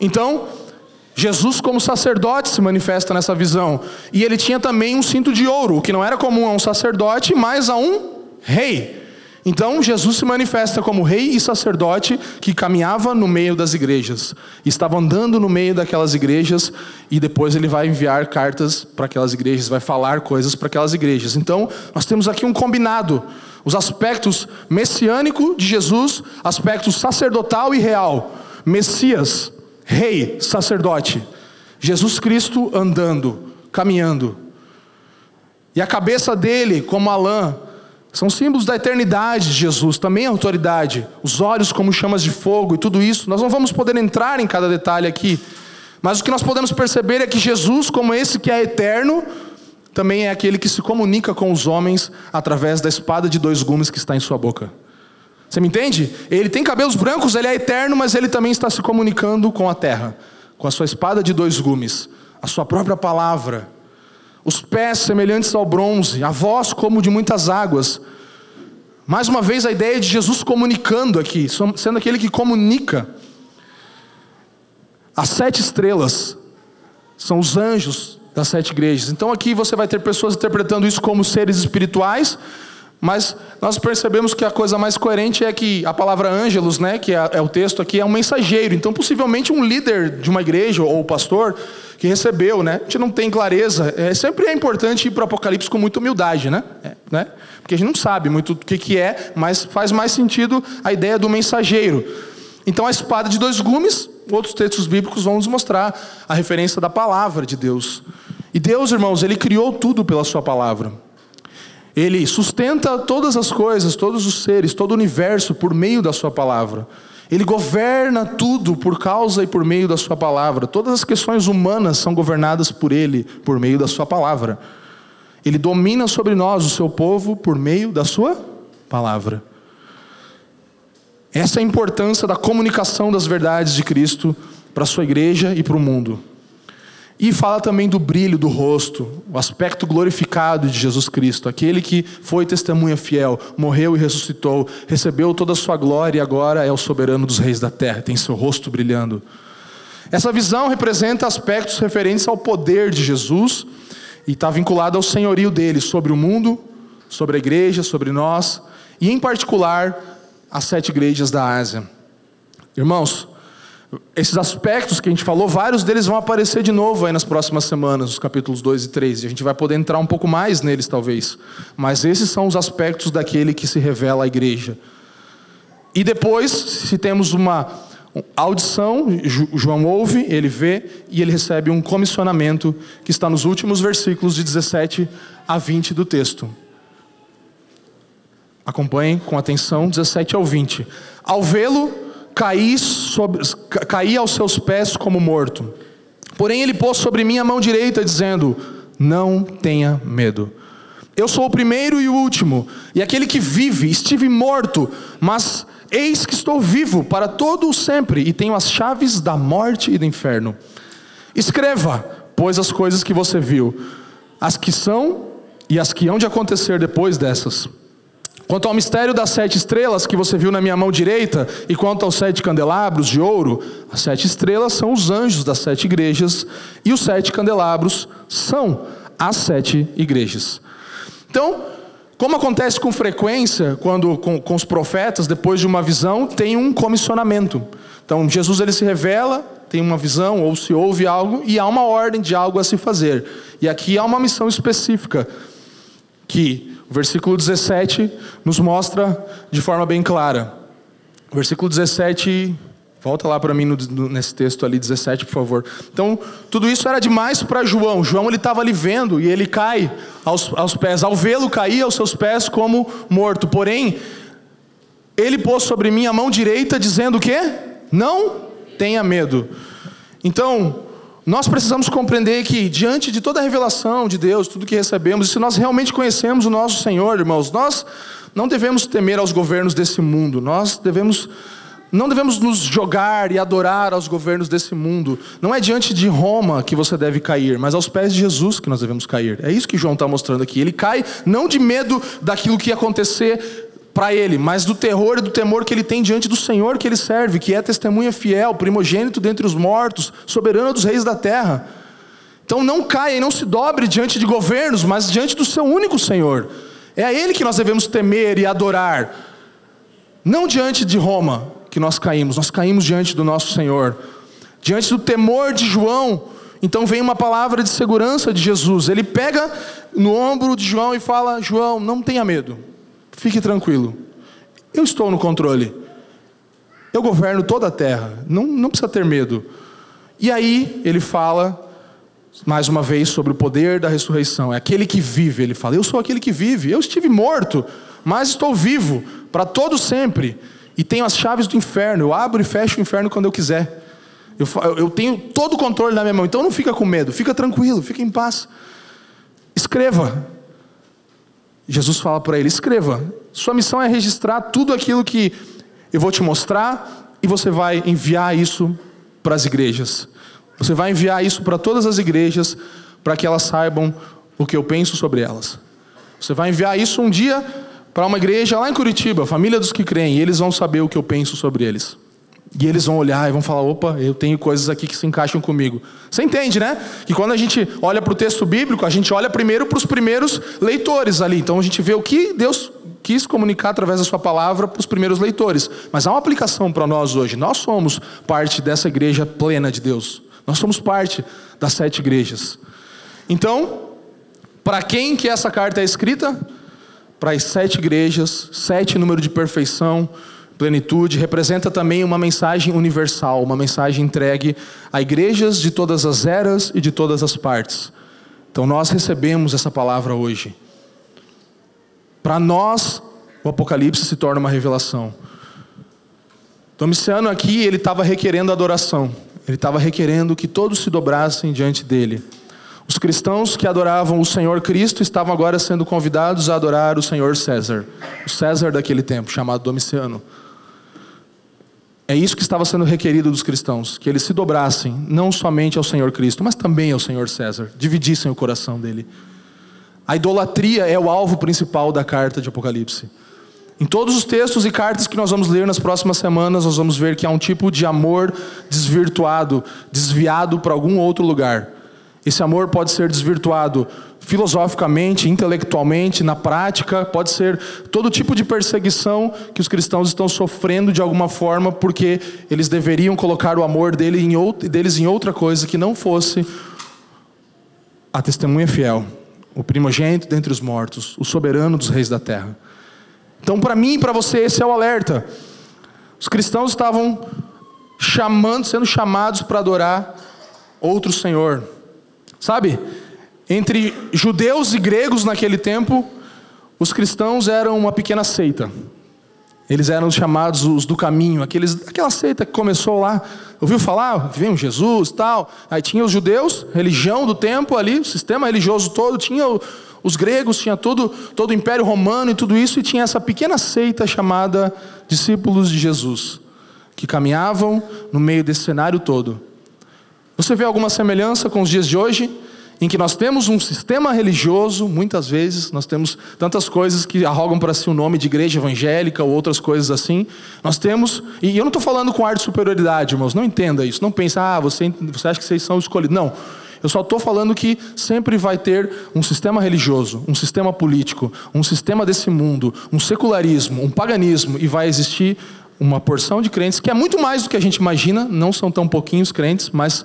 Então, Jesus, como sacerdote, se manifesta nessa visão. E ele tinha também um cinto de ouro, que não era comum a um sacerdote, mas a um rei. Então, Jesus se manifesta como rei e sacerdote que caminhava no meio das igrejas. Estava andando no meio daquelas igrejas e depois ele vai enviar cartas para aquelas igrejas, vai falar coisas para aquelas igrejas. Então, nós temos aqui um combinado: os aspectos messiânico de Jesus, aspecto sacerdotal e real. Messias, rei, sacerdote. Jesus Cristo andando, caminhando. E a cabeça dele, como a lã, são símbolos da eternidade de Jesus, também a autoridade. Os olhos como chamas de fogo e tudo isso. Nós não vamos poder entrar em cada detalhe aqui. Mas o que nós podemos perceber é que Jesus, como esse que é eterno, também é aquele que se comunica com os homens através da espada de dois gumes que está em sua boca. Você me entende? Ele tem cabelos brancos, ele é eterno, mas ele também está se comunicando com a terra, com a sua espada de dois gumes, a sua própria palavra. Os pés semelhantes ao bronze, a voz como de muitas águas. Mais uma vez a ideia de Jesus comunicando aqui, sendo aquele que comunica. As sete estrelas são os anjos das sete igrejas. Então aqui você vai ter pessoas interpretando isso como seres espirituais, mas nós percebemos que a coisa mais coerente é que a palavra ângelos, né, que é, é, o texto aqui, é um mensageiro. Então, possivelmente um líder de uma igreja ou pastor que recebeu, né? A gente não tem clareza. É, sempre é importante ir para o Apocalipse com muita humildade, né? É, né? Porque a gente não sabe muito o que, que é, mas faz mais sentido a ideia do mensageiro. Então, a espada de dois gumes, outros textos bíblicos vão nos mostrar a referência da palavra de Deus. E Deus, irmãos, ele criou tudo pela sua palavra. Ele sustenta todas as coisas, todos os seres, todo o universo por meio da Sua palavra. Ele governa tudo por causa e por meio da Sua palavra. Todas as questões humanas são governadas por Ele, por meio da Sua palavra. Ele domina sobre nós, o seu povo, por meio da Sua palavra. Essa é a importância da comunicação das verdades de Cristo para a Sua igreja e para o mundo. E fala também do brilho do rosto, o aspecto glorificado de Jesus Cristo, aquele que foi testemunha fiel, morreu e ressuscitou, recebeu toda a sua glória e agora é o soberano dos reis da terra, tem seu rosto brilhando. Essa visão representa aspectos referentes ao poder de Jesus e está vinculada ao senhorio dele sobre o mundo, sobre a igreja, sobre nós e, em particular, as sete igrejas da Ásia. Irmãos, esses aspectos que a gente falou, vários deles vão aparecer de novo aí nas próximas semanas, os capítulos 2 e 3. E a gente vai poder entrar um pouco mais neles, talvez. Mas esses são os aspectos daquele que se revela à igreja. E depois, se temos uma, audição, João ouve, ele vê e ele recebe um comissionamento que está nos últimos versículos de 17 a 20 do texto. Acompanhem com atenção 17 ao 20. Ao vê-lo, caí, sobre, caí aos seus pés como morto. Porém, ele pôs sobre mim a mão direita, dizendo: Não tenha medo. Eu sou o primeiro e o último, e aquele que vive, estive morto, mas Eis que estou vivo para todo o sempre e tenho as chaves da morte e do inferno. Escreva, pois, as coisas que você viu, as que são e as que hão de acontecer depois dessas. Quanto ao mistério das sete estrelas que você viu na minha mão direita, e quanto aos sete candelabros de ouro, as sete estrelas são os anjos das sete igrejas, e os sete candelabros são as sete igrejas. Então, como acontece com frequência, quando com, com, os profetas, depois de uma visão, tem um comissionamento. Então, Jesus ele se revela, tem uma visão, ou se ouve algo, e há uma ordem de algo a se fazer. E aqui há uma missão específica, que o versículo 17 nos mostra de forma bem clara. O versículo 17 Volta lá para mim no, nesse texto ali, 17, por favor. Então, tudo isso era demais para João. João ele estava ali vendo e ele cai aos, aos pés. Ao vê-lo cair aos seus pés como morto. Porém, ele pôs sobre mim a mão direita, dizendo o quê? Não tenha medo. Então, nós precisamos compreender que, diante de toda a revelação de Deus, tudo que recebemos, e se nós realmente conhecemos o nosso Senhor, irmãos, nós não devemos temer aos governos desse mundo, nós devemos não devemos nos jogar e adorar aos governos desse mundo. Não é diante de Roma que você deve cair, mas aos pés de Jesus que nós devemos cair. É isso que João está mostrando aqui. Ele cai não de medo daquilo que ia acontecer para ele, mas do terror e do temor que ele tem diante do Senhor que ele serve, que é testemunha fiel, primogênito dentre os mortos, soberano dos reis da terra. Então não caia e não se dobre diante de governos, mas diante do seu único Senhor. É a Ele que nós devemos temer e adorar, não diante de Roma, que nós caímos, nós caímos diante do nosso Senhor, diante do temor de João. Então vem uma palavra de segurança de Jesus. Ele pega no ombro de João e fala: João, não tenha medo, fique tranquilo, eu estou no controle, eu governo toda a terra, não, não precisa ter medo. E aí ele fala mais uma vez sobre o poder da ressurreição. É aquele que vive, ele fala: Eu sou aquele que vive. Eu estive morto, mas estou vivo para todo sempre e tenho as chaves do inferno. Eu abro e fecho o inferno quando eu quiser. Eu, eu tenho todo o controle na minha mão. Então não fica com medo, fica tranquilo, fica em paz. Escreva. Jesus fala para ele: escreva. Sua missão é registrar tudo aquilo que eu vou te mostrar e você vai enviar isso para as igrejas. Você vai enviar isso para todas as igrejas para que elas saibam o que eu penso sobre elas. Você vai enviar isso um dia para uma igreja lá em Curitiba, família dos que creem, e eles vão saber o que eu penso sobre eles. E eles vão olhar e vão falar: opa, eu tenho coisas aqui que se encaixam comigo. Você entende, né? Que quando a gente olha para o texto bíblico, a gente olha primeiro para os primeiros leitores ali. Então a gente vê o que Deus quis comunicar através da Sua palavra para os primeiros leitores. Mas há uma aplicação para nós hoje. Nós somos parte dessa igreja plena de Deus. Nós somos parte das sete igrejas. Então, para quem que essa carta é escrita? para as sete igrejas, sete número de perfeição, plenitude, representa também uma mensagem universal, uma mensagem entregue a igrejas de todas as eras e de todas as partes. Então nós recebemos essa palavra hoje. Para nós, o Apocalipse se torna uma revelação. Domiciano aqui, ele estava requerendo adoração. Ele estava requerendo que todos se dobrassem diante dele. Os cristãos que adoravam o Senhor Cristo estavam agora sendo convidados a adorar o Senhor César, o César daquele tempo, chamado Domiciano. É isso que estava sendo requerido dos cristãos, que eles se dobrassem não somente ao Senhor Cristo, mas também ao Senhor César, dividissem o coração dele. A idolatria é o alvo principal da carta de Apocalipse. Em todos os textos e cartas que nós vamos ler nas próximas semanas, nós vamos ver que há um tipo de amor desvirtuado, desviado para algum outro lugar. Esse amor pode ser desvirtuado filosoficamente, intelectualmente, na prática, pode ser todo tipo de perseguição que os cristãos estão sofrendo de alguma forma, porque eles deveriam colocar o amor dele em outro, deles em outra coisa que não fosse a testemunha fiel, o primogênito dentre os mortos, o soberano dos reis da terra. Então, para mim e para você, esse é o alerta. Os cristãos estavam chamando, sendo chamados para adorar outro Senhor. Sabe? Entre judeus e gregos naquele tempo, os cristãos eram uma pequena seita. Eles eram chamados os do caminho, aqueles, aquela seita que começou lá. Ouviu falar? Vem Jesus tal. Aí tinha os judeus, religião do tempo ali, sistema religioso todo. Tinha os gregos, tinha todo, todo o império romano e tudo isso. E tinha essa pequena seita chamada discípulos de Jesus, que caminhavam no meio desse cenário todo. Você vê alguma semelhança com os dias de hoje? Em que nós temos um sistema religioso, muitas vezes, nós temos tantas coisas que arrogam para si o nome de igreja evangélica ou outras coisas assim. Nós temos, e eu não estou falando com ar de superioridade, irmãos, não entenda isso. Não pense, ah, você, você acha que vocês são escolhidos. Não. Eu só estou falando que sempre vai ter um sistema religioso, um sistema político, um sistema desse mundo, um secularismo, um paganismo, e vai existir uma porção de crentes que é muito mais do que a gente imagina, não são tão pouquinhos crentes, mas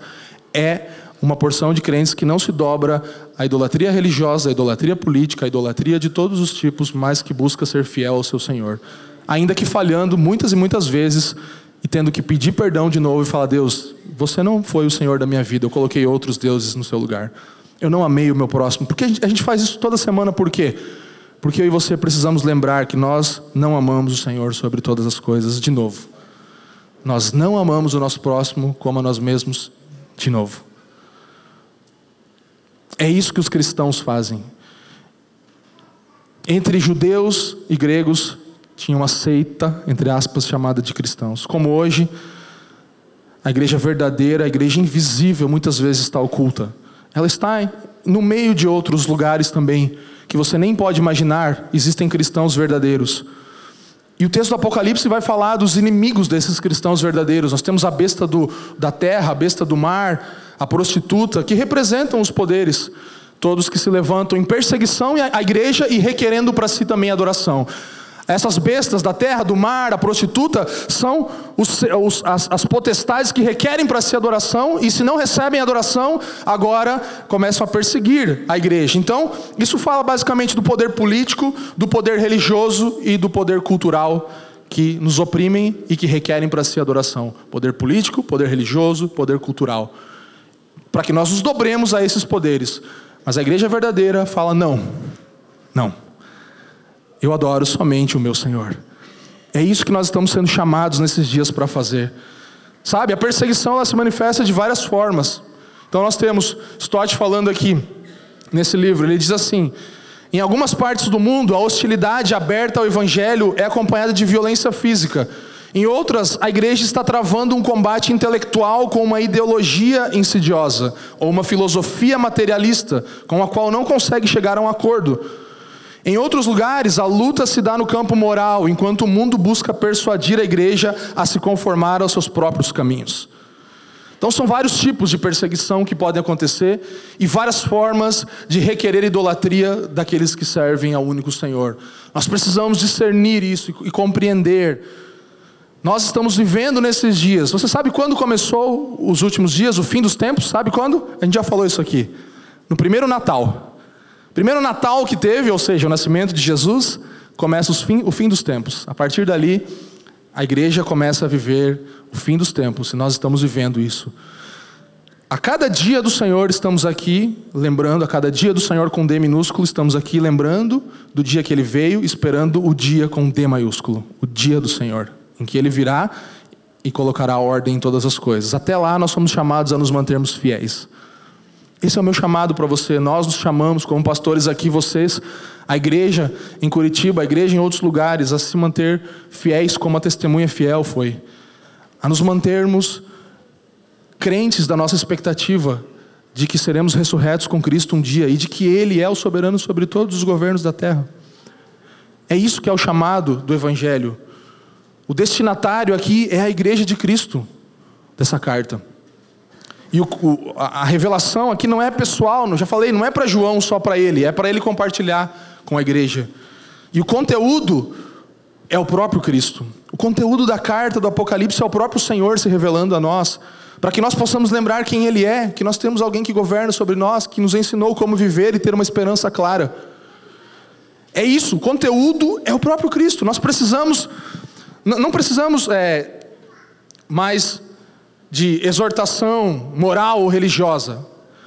é uma porção de crentes que não se dobra à idolatria religiosa, à idolatria política, à idolatria de todos os tipos, mas que busca ser fiel ao seu Senhor. Ainda que falhando muitas e muitas vezes e tendo que pedir perdão de novo e falar: Deus, você não foi o Senhor da minha vida, eu coloquei outros deuses no seu lugar. Eu não amei o meu próximo. Porque a gente faz isso toda semana, por quê? Porque eu e você precisamos lembrar que nós não amamos o Senhor sobre todas as coisas de novo. Nós não amamos o nosso próximo como a nós mesmos de novo. É isso que os cristãos fazem. Entre judeus e gregos tinha uma seita, entre aspas, chamada de cristãos. Como hoje, a igreja verdadeira, a igreja invisível, muitas vezes está oculta. Ela está no meio de outros lugares também, que você nem pode imaginar, existem cristãos verdadeiros. E o texto do Apocalipse vai falar dos inimigos desses cristãos verdadeiros. Nós temos a besta do, da terra, a besta do mar, a prostituta, que representam os poderes, todos que se levantam em perseguição à igreja e requerendo para si também adoração. Essas bestas da terra, do mar, a prostituta, são os, os, as, as, potestades que requerem para si adoração, e se não recebem adoração, agora começam a perseguir a igreja. Então, isso fala basicamente do poder político, do poder religioso e do poder cultural que nos oprimem e que requerem para si adoração: poder político, poder religioso, poder cultural para que nós nos dobremos a esses poderes. Mas a igreja verdadeira fala: não, não. Eu adoro somente o meu Senhor. É isso que nós estamos sendo chamados nesses dias para fazer. Sabe, a perseguição ela se manifesta de várias formas. Então nós temos Stott falando aqui nesse livro, ele diz assim: em algumas partes do mundo, a hostilidade aberta ao evangelho é acompanhada de violência física. Em outras, a igreja está travando um combate intelectual com uma ideologia insidiosa, ou uma filosofia materialista, com a qual não consegue chegar a um acordo. Em outros lugares, a luta se dá no campo moral, enquanto o mundo busca persuadir a igreja a se conformar aos seus próprios caminhos. Então, são vários tipos de perseguição que podem acontecer e várias formas de requerer idolatria daqueles que servem ao único Senhor. Nós precisamos discernir isso e compreender nós estamos vivendo nesses dias. Você sabe quando começou os últimos dias, o fim dos tempos? Sabe quando? A gente já falou isso aqui. No primeiro Natal. Primeiro Natal que teve, ou seja, o nascimento de Jesus, começa fim, o fim dos tempos. A partir dali, a igreja começa a viver o fim dos tempos, e nós estamos vivendo isso. A cada dia do Senhor estamos aqui lembrando, a cada dia do Senhor com D minúsculo, estamos aqui lembrando do dia que ele veio, esperando o dia com D maiúsculo, o dia do Senhor em que ele virá e colocará ordem em todas as coisas. Até lá nós somos chamados a nos mantermos fiéis. Esse é o meu chamado para você. Nós nos chamamos, como pastores aqui, vocês, a igreja em Curitiba, a igreja em outros lugares, a se manter fiéis como a testemunha fiel foi. A nos mantermos crentes da nossa expectativa de que seremos ressurretos com Cristo um dia e de que Ele é o soberano sobre todos os governos da terra. É isso que é o chamado do Evangelho. O destinatário aqui é a igreja de Cristo dessa carta. E o, o, a revelação aqui não é pessoal, já falei, não é para João só para ele, é para ele compartilhar com a igreja. E o conteúdo é o próprio Cristo. O conteúdo da carta do Apocalipse é o próprio Senhor se revelando a nós, para que nós possamos lembrar quem Ele é, que nós temos alguém que governa sobre nós, que nos ensinou como viver e ter uma esperança clara. É isso, o conteúdo é o próprio Cristo. Nós precisamos não precisamos é, mais de exortação moral ou religiosa.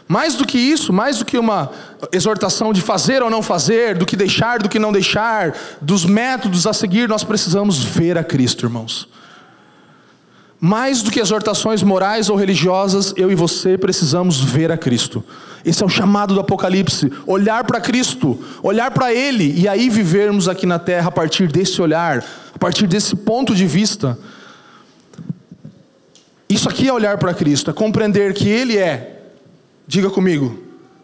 Mais do que isso, mais do que uma exortação de fazer ou não fazer, do que deixar, do que não deixar, dos métodos a seguir, nós precisamos ver a Cristo, irmãos. Mais do que exortações morais ou religiosas, eu e você precisamos ver a Cristo. Esse é o chamado do Apocalipse: olhar para Cristo, olhar para Ele e aí vivermos aqui na terra a partir desse olhar, a partir desse ponto de vista. Isso aqui é olhar para Cristo, é compreender que Ele é, diga comigo,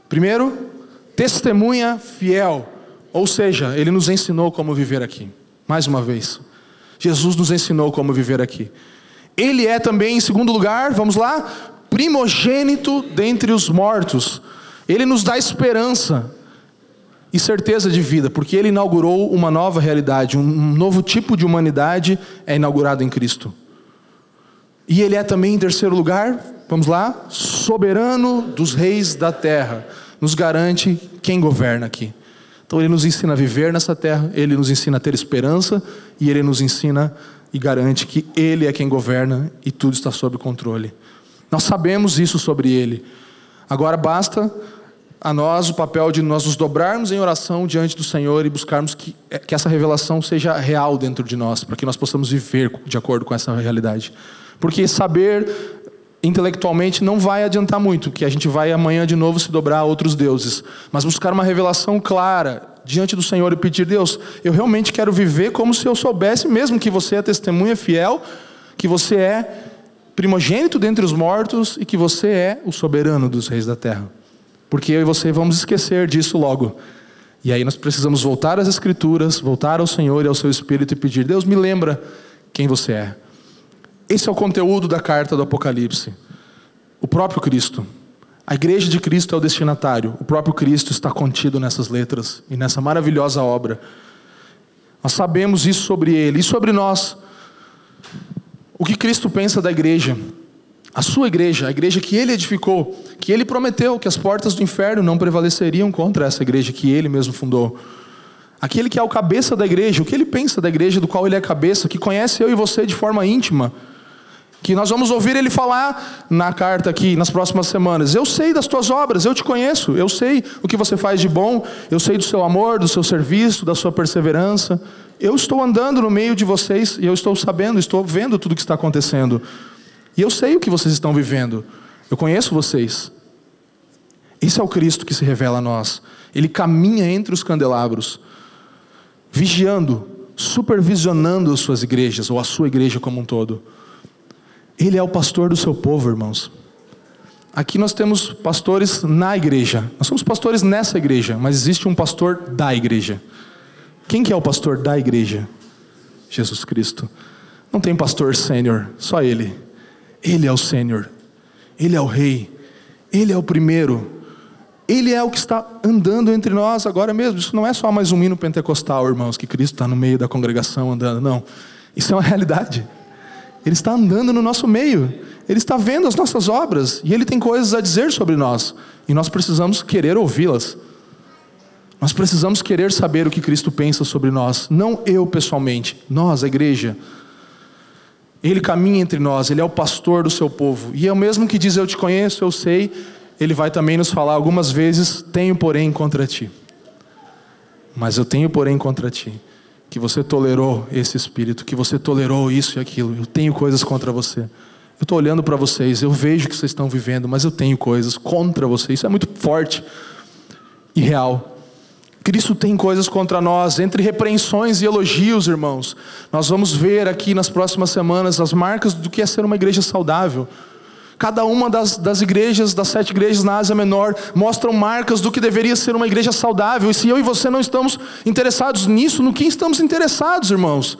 primeiro, testemunha fiel, ou seja, Ele nos ensinou como viver aqui. Mais uma vez, Jesus nos ensinou como viver aqui. Ele é também, em segundo lugar, vamos lá, primogênito dentre os mortos. Ele nos dá esperança e certeza de vida, porque ele inaugurou uma nova realidade, um novo tipo de humanidade é inaugurado em Cristo. E ele é também, em terceiro lugar, vamos lá, soberano dos reis da terra, nos garante quem governa aqui. Então ele nos ensina a viver nessa terra, ele nos ensina a ter esperança e ele nos ensina e garante que ele é quem governa e tudo está sob controle. Nós sabemos isso sobre ele. Agora basta a nós o papel de nós nos dobrarmos em oração diante do Senhor e buscarmos que, que essa revelação seja real dentro de nós, para que nós possamos viver de acordo com essa realidade. Porque saber intelectualmente não vai adiantar muito, que a gente vai amanhã de novo se dobrar a outros deuses, mas buscar uma revelação clara diante do Senhor e pedir, Deus, eu realmente quero viver como se eu soubesse, mesmo que você é testemunha fiel, que você é primogênito dentre os mortos e que você é o soberano dos reis da terra. Porque eu e você vamos esquecer disso logo. E aí nós precisamos voltar às Escrituras, voltar ao Senhor e ao seu Espírito e pedir: Deus, me lembra quem você é. Esse é o conteúdo da carta do Apocalipse. O próprio Cristo. A igreja de Cristo é o destinatário. O próprio Cristo está contido nessas letras e nessa maravilhosa obra. Nós sabemos isso sobre ele e sobre nós. O que Cristo pensa da igreja? A sua igreja, a igreja que ele edificou, que ele prometeu que as portas do inferno não prevaleceriam contra essa igreja que ele mesmo fundou. Aquele que é o cabeça da igreja, o que ele pensa da igreja do qual ele é cabeça, que conhece eu e você de forma íntima que nós vamos ouvir ele falar na carta aqui nas próximas semanas. Eu sei das tuas obras, eu te conheço, eu sei o que você faz de bom, eu sei do seu amor, do seu serviço, da sua perseverança. Eu estou andando no meio de vocês e eu estou sabendo, estou vendo tudo o que está acontecendo. E eu sei o que vocês estão vivendo. Eu conheço vocês. Esse é o Cristo que se revela a nós. Ele caminha entre os candelabros, vigiando, supervisionando as suas igrejas, ou a sua igreja como um todo. Ele é o pastor do seu povo, irmãos. Aqui nós temos pastores na igreja. Nós somos pastores nessa igreja, mas existe um pastor da igreja. Quem que é o pastor da igreja? Jesus Cristo. Não tem pastor sênior, só ele. Ele é o sênior. Ele é o rei. Ele é o primeiro. Ele é o que está andando entre nós agora mesmo. Isso não é só mais um hino pentecostal, irmãos, que Cristo está no meio da congregação andando. Não. Isso é uma realidade. Ele está andando no nosso meio. Ele está vendo as nossas obras e ele tem coisas a dizer sobre nós. E nós precisamos querer ouvi-las. Nós precisamos querer saber o que Cristo pensa sobre nós, não eu pessoalmente, nós, a igreja. Ele caminha entre nós, ele é o pastor do seu povo. E é o mesmo que diz: Eu te conheço, eu sei. Ele vai também nos falar algumas vezes: Tenho, porém, contra ti. Mas eu tenho, porém, contra ti que você tolerou esse espírito, que você tolerou isso e aquilo. Eu tenho coisas contra você. Eu estou olhando para vocês, eu vejo que vocês estão vivendo, mas eu tenho coisas contra vocês. Isso é muito forte e real. Cristo tem coisas contra nós, entre repreensões e elogios, irmãos. Nós vamos ver aqui nas próximas semanas as marcas do que é ser uma igreja saudável. Cada uma das, das igrejas, das sete igrejas na Ásia Menor, mostram marcas do que deveria ser uma igreja saudável. E se eu e você não estamos interessados nisso, no que estamos interessados, irmãos?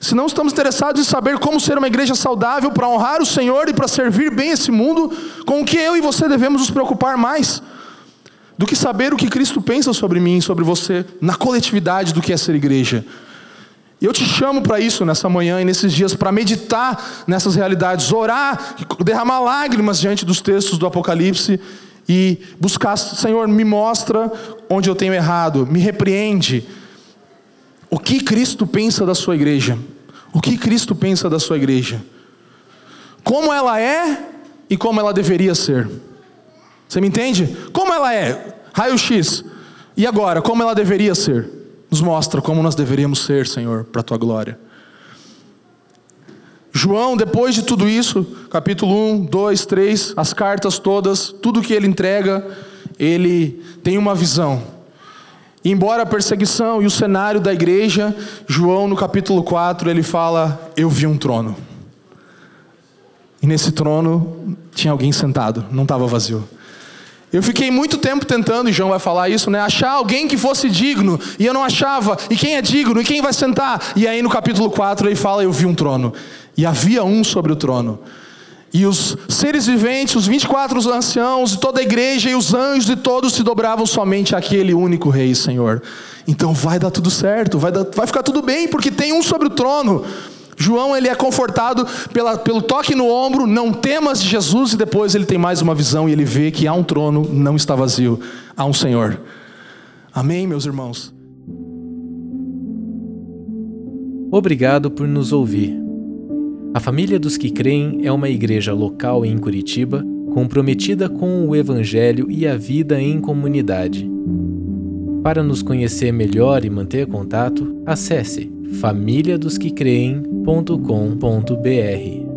Se não estamos interessados em saber como ser uma igreja saudável para honrar o Senhor e para servir bem esse mundo, com o que eu e você devemos nos preocupar mais? Do que saber o que Cristo pensa sobre mim, sobre você, na coletividade do que é ser igreja. E eu te chamo para isso nessa manhã e nesses dias, para meditar nessas realidades, orar, derramar lágrimas diante dos textos do Apocalipse e buscar, Senhor, me mostra onde eu tenho errado, me repreende. O que Cristo pensa da sua igreja? O que Cristo pensa da sua igreja? como ela é e como ela deveria ser. Você me entende? Como ela é? Raio-X. E agora, como ela deveria ser? Nos mostra como nós deveríamos ser, Senhor, para a tua glória. João, depois de tudo isso, capítulo 1, 2, 3, as cartas todas, tudo que ele entrega, ele tem uma visão. Embora a perseguição e o cenário da igreja, João no capítulo 4, ele fala: Eu vi um trono. E nesse trono tinha alguém sentado, não estava vazio. Eu fiquei muito tempo tentando, e João vai falar isso, né? Achar alguém que fosse digno, e eu não achava. E quem é digno? E quem vai sentar? E aí no capítulo 4 ele fala: Eu vi um trono. E havia um sobre o trono. E os seres viventes, os 24 anciãos, e toda a igreja e os anjos e todos se dobravam somente àquele único rei, Senhor. Então vai dar tudo certo, vai, dar, vai ficar tudo bem, porque tem um sobre o trono. João ele é confortado pela, pelo toque no ombro, não temas de Jesus, e depois ele tem mais uma visão e ele vê que há um trono, não está vazio, há um Senhor. Amém, meus irmãos? Obrigado por nos ouvir. A Família dos que Creem é uma igreja local em Curitiba comprometida com o Evangelho e a vida em comunidade. Para nos conhecer melhor e manter contato, acesse famíliadosquecreem.com.br.